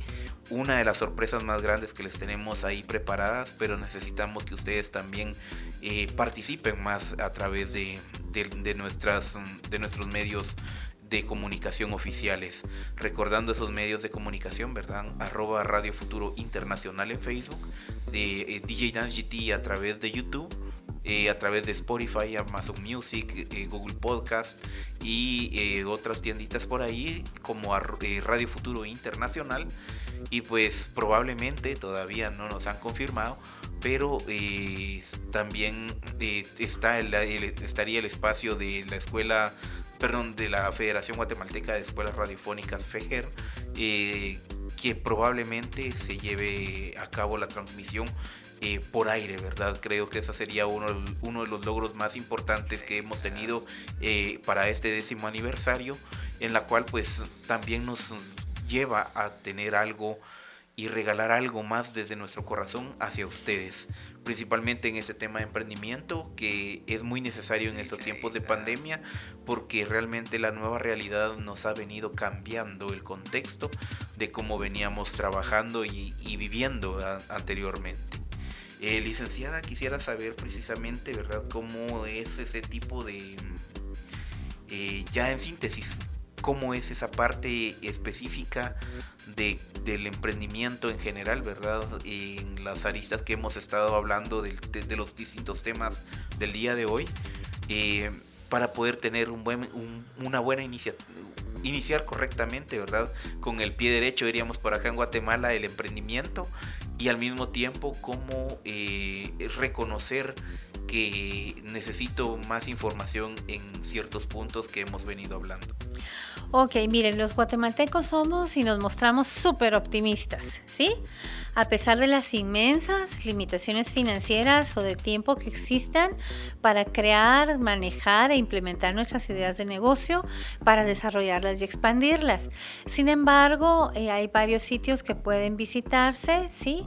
una de las sorpresas más grandes que les tenemos ahí preparadas pero necesitamos que ustedes también eh, participen más a través de, de, nuestras, de nuestros medios de comunicación oficiales. Recordando esos medios de comunicación, ¿verdad? Arroba Radio Futuro Internacional en Facebook, de eh, DJ Dance GT a través de YouTube. Eh, a través de Spotify, Amazon Music, eh, Google Podcast y otras tienditas por ahí como Radio Futuro Internacional y pues probablemente todavía no nos han confirmado pero también está estaría el espacio de la escuela perdón, de la Federación Guatemalteca de Escuelas Radiofónicas, FEGER, eh, que probablemente se lleve a cabo la transmisión eh, por aire, ¿verdad? Creo que ese sería uno, uno de los logros más importantes que hemos tenido eh, para este décimo aniversario, en la cual pues también nos lleva a tener algo y regalar algo más desde nuestro corazón hacia ustedes principalmente en este tema de emprendimiento que es muy necesario en estos tiempos de pandemia porque realmente la nueva realidad nos ha venido cambiando el contexto de cómo veníamos trabajando y, viviendo anteriormente. Eh, licenciada, quisiera saber precisamente, ¿verdad?, cómo es ese tipo de, eh, ya en síntesis, cómo es esa parte específica de, del emprendimiento en general, ¿verdad? En las aristas que hemos estado hablando de, los distintos temas del día de hoy, eh, para poder tener una buena iniciativa iniciar correctamente, ¿verdad? Con el pie derecho iríamos por acá en Guatemala el emprendimiento y al mismo tiempo cómo eh, reconocer que necesito más información en ciertos puntos que hemos venido hablando. Ok, miren, los guatemaltecos somos y nos mostramos súper optimistas, ¿sí? A pesar de las inmensas limitaciones financieras o de tiempo que existan para crear, manejar e implementar nuestras ideas de negocio, para desarrollarlas y expandirlas. Sin embargo, eh, hay varios sitios que pueden visitarse, ¿sí?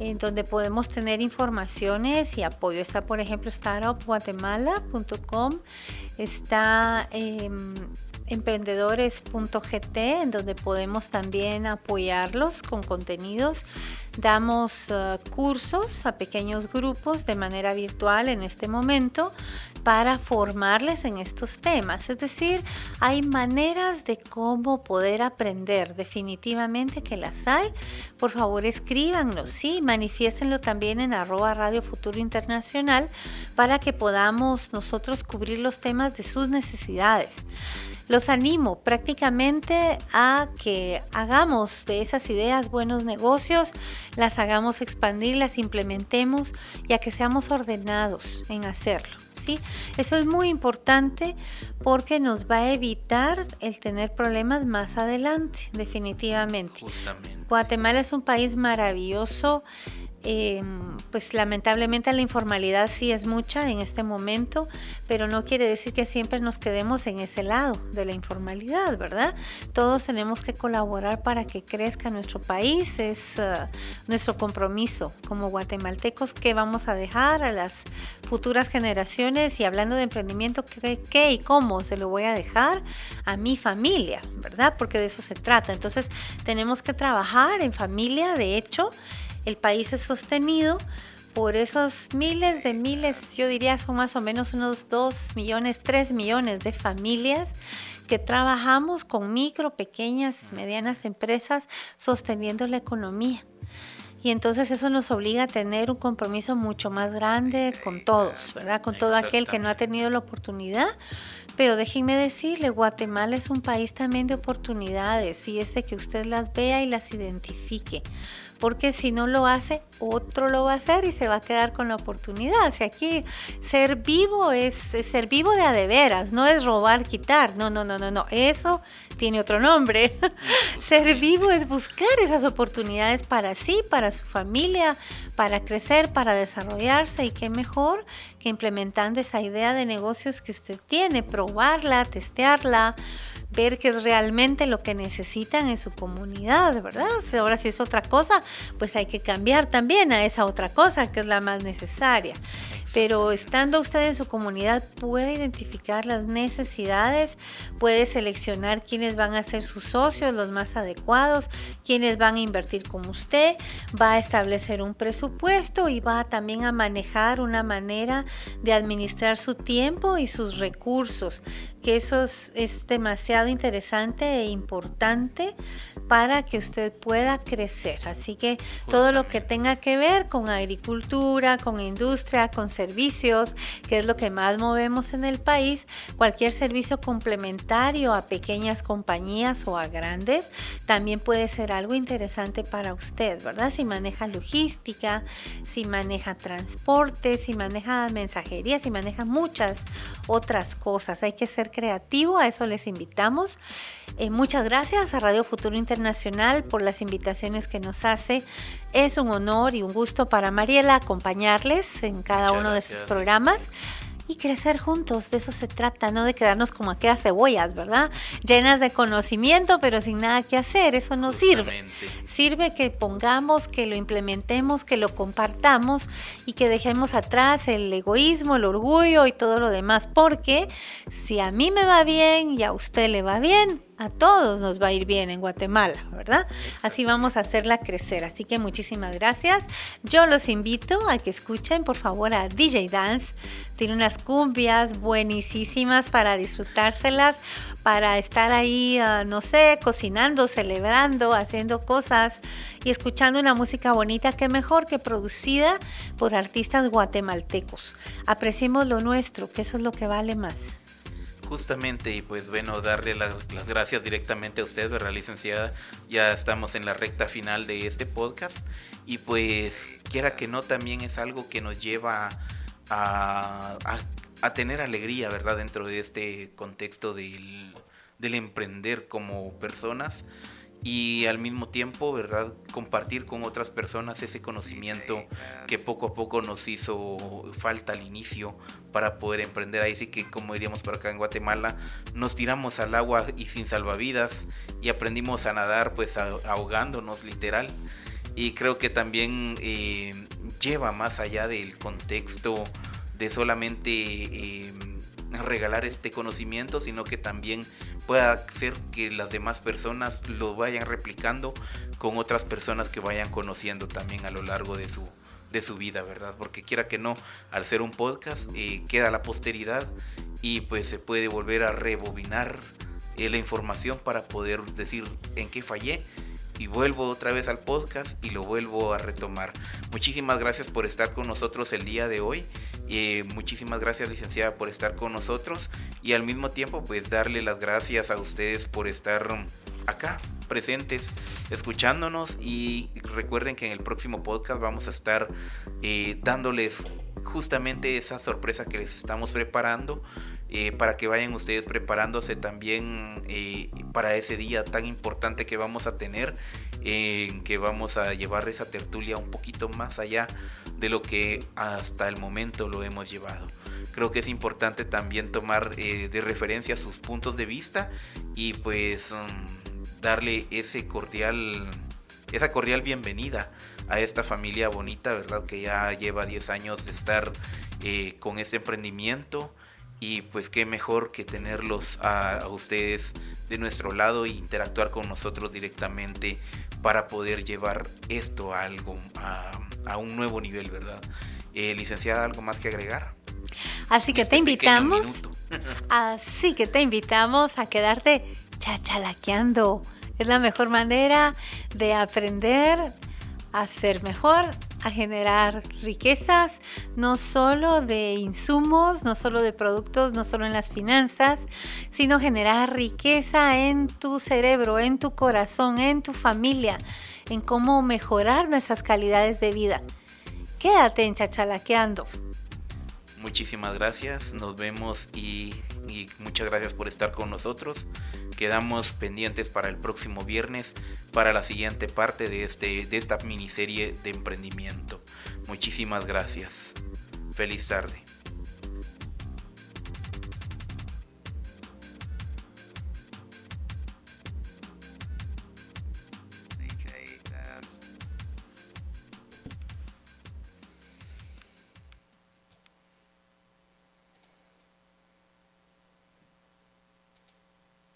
en donde podemos tener informaciones y apoyo. Está, por ejemplo, startupguatemala.com, está... Eh, emprendedores.gt, en donde podemos también apoyarlos con contenidos. Damos uh, cursos a pequeños grupos de manera virtual en este momento para formarles en estos temas. Es decir, hay maneras de cómo poder aprender. Definitivamente que las hay. Por favor, escríbanos, sí, manifiéstenlo también en arroba Radio Futuro Internacional para que podamos nosotros cubrir los temas de sus necesidades. Los animo prácticamente a que hagamos de esas ideas buenos negocios, las hagamos expandir, las implementemos y a que seamos ordenados en hacerlo. ¿sí? Eso es muy importante porque nos va a evitar el tener problemas más adelante, definitivamente. Guatemala es un país maravilloso Em, pues lamentablemente la informalidad sí es mucha en este momento, pero no quiere decir que siempre nos quedemos en ese lado de la informalidad, ¿verdad? Todos tenemos que colaborar para que crezca nuestro país, es uh, nuestro compromiso como guatemaltecos que vamos a dejar a las futuras generaciones y hablando de emprendimiento, ¿qué, qué y cómo se lo voy a dejar a mi familia, ¿verdad? Porque de eso se trata. Entonces tenemos que trabajar en familia, de hecho, el país es sostenido por esos miles de miles, yo diría son más o menos unos 2 millones, 3 millones de familias que trabajamos con micro, pequeñas, medianas empresas sosteniendo la economía. Y entonces eso nos obliga a tener un compromiso mucho más grande con todos, ¿verdad? Con todo aquel que no ha tenido la oportunidad. Pero déjenme decirle, Guatemala es un país también de oportunidades y es de que usted las vea y las identifique porque si no lo hace, otro lo va a hacer y se va a quedar con la oportunidad. O aquí ser vivo es, ser vivo de a de veras, no es robar, quitar, no, no, no, no, no, eso tiene otro nombre. ser vivo es buscar esas oportunidades para sí, para su familia, para crecer, para desarrollarse y qué mejor que implementando esa idea de negocios que usted tiene, probarla, testearla ver qué es realmente lo que necesitan en su comunidad, ¿verdad? Ahora si es otra cosa, pues hay que cambiar también a esa otra cosa que es la más necesaria pero estando usted en su comunidad puede identificar las necesidades, puede seleccionar quiénes van a ser sus socios, los más adecuados, quiénes van a invertir con usted, va a establecer un presupuesto y va también a manejar una manera de administrar su tiempo y sus recursos, que eso es, es demasiado interesante e importante para que usted pueda crecer. Así que todo lo que tenga que ver con agricultura, con industria, con servicios, que es lo que más movemos en el país, cualquier servicio complementario a pequeñas compañías o a grandes, también puede ser algo interesante para usted, ¿verdad? Si maneja logística, si maneja transporte, si maneja mensajería, si maneja muchas otras cosas. Hay que ser creativo, a eso les invitamos. Eh, muchas gracias a Radio Futuro Internacional por las invitaciones que nos hace. Es un honor y un gusto para Mariela acompañarles en cada uno de sus programas y crecer juntos. De eso se trata, no de quedarnos como aquellas cebollas, ¿verdad? Llenas de conocimiento, pero sin nada que hacer. Eso no sirve. Sirve que pongamos, que lo implementemos, que lo compartamos y que dejemos atrás el egoísmo, el orgullo y todo lo demás. Porque si a mí me va bien y a usted le va bien, a todos nos va a ir bien en Guatemala, ¿verdad? Así vamos a hacerla crecer. Así que muchísimas gracias. Yo los invito a que escuchen por favor a DJ Dance. Tiene unas cumbias buenísimas para disfrutárselas, para estar ahí, ah, no sé, cocinando, celebrando, haciendo cosas y escuchando una música bonita. Qué mejor que producida por artistas guatemaltecos. Apreciemos lo nuestro, que eso es lo que vale más. Justamente, y pues bueno, darle las, gracias directamente a usted, ¿verdad, licenciada? Ya estamos en la recta final de este podcast y pues quiera que no, también es algo que nos lleva a, a, tener alegría, ¿verdad? Dentro de este contexto del, del emprender como personas y al mismo tiempo, ¿verdad? Compartir con otras personas ese conocimiento que poco a poco nos hizo falta al inicio para poder emprender. Ahí sí que, como diríamos por acá en Guatemala, nos tiramos al agua y sin salvavidas y aprendimos a nadar pues ahogándonos literal. Y creo que también eh, lleva más allá del contexto de solamente... Eh, regalar este conocimiento, sino que también pueda ser que las demás personas lo vayan replicando con otras personas que vayan conociendo también a lo largo de su, de su vida, ¿verdad? Porque quiera que no, al ser un podcast, eh, queda la posteridad y pues se puede volver a rebobinar eh, la información para poder decir en qué fallé y vuelvo otra vez al podcast y lo vuelvo a retomar. Muchísimas gracias por estar con nosotros el día de hoy. Eh, muchísimas gracias licenciada por estar con nosotros y al mismo tiempo pues darle las gracias a ustedes por estar acá presentes escuchándonos y recuerden que en el próximo podcast vamos a estar eh, dándoles justamente esa sorpresa que les estamos preparando eh, para que vayan ustedes preparándose también eh, para ese día tan importante que vamos a tener, en que vamos a llevar esa tertulia un poquito más allá de lo que hasta el momento lo hemos llevado. Creo que es importante también tomar eh, de referencia sus puntos de vista y pues mm, darle ese cordial, esa cordial bienvenida a esta familia bonita, ¿verdad? Que ya lleva 10 años de estar con este emprendimiento y pues qué mejor que tenerlos a, ustedes de nuestro lado e interactuar con nosotros directamente para poder llevar esto a algo a, un nuevo nivel, ¿verdad? Eh, licenciada, ¿algo más que agregar? Así que te este invitamos. así que te invitamos a quedarte chachalaqueando. Es la mejor manera de aprender a ser mejor, a generar riquezas, no solo de insumos, no solo de productos, no solo en las finanzas, sino generar riqueza en tu cerebro, en tu corazón, en tu familia, en cómo mejorar nuestras calidades de vida. Quédate en Chachalaqueando. Muchísimas gracias, nos vemos y, muchas gracias por estar con nosotros. Quedamos pendientes para el próximo viernes para la siguiente parte de, este, de esta miniserie de emprendimiento. Muchísimas gracias. Feliz tarde.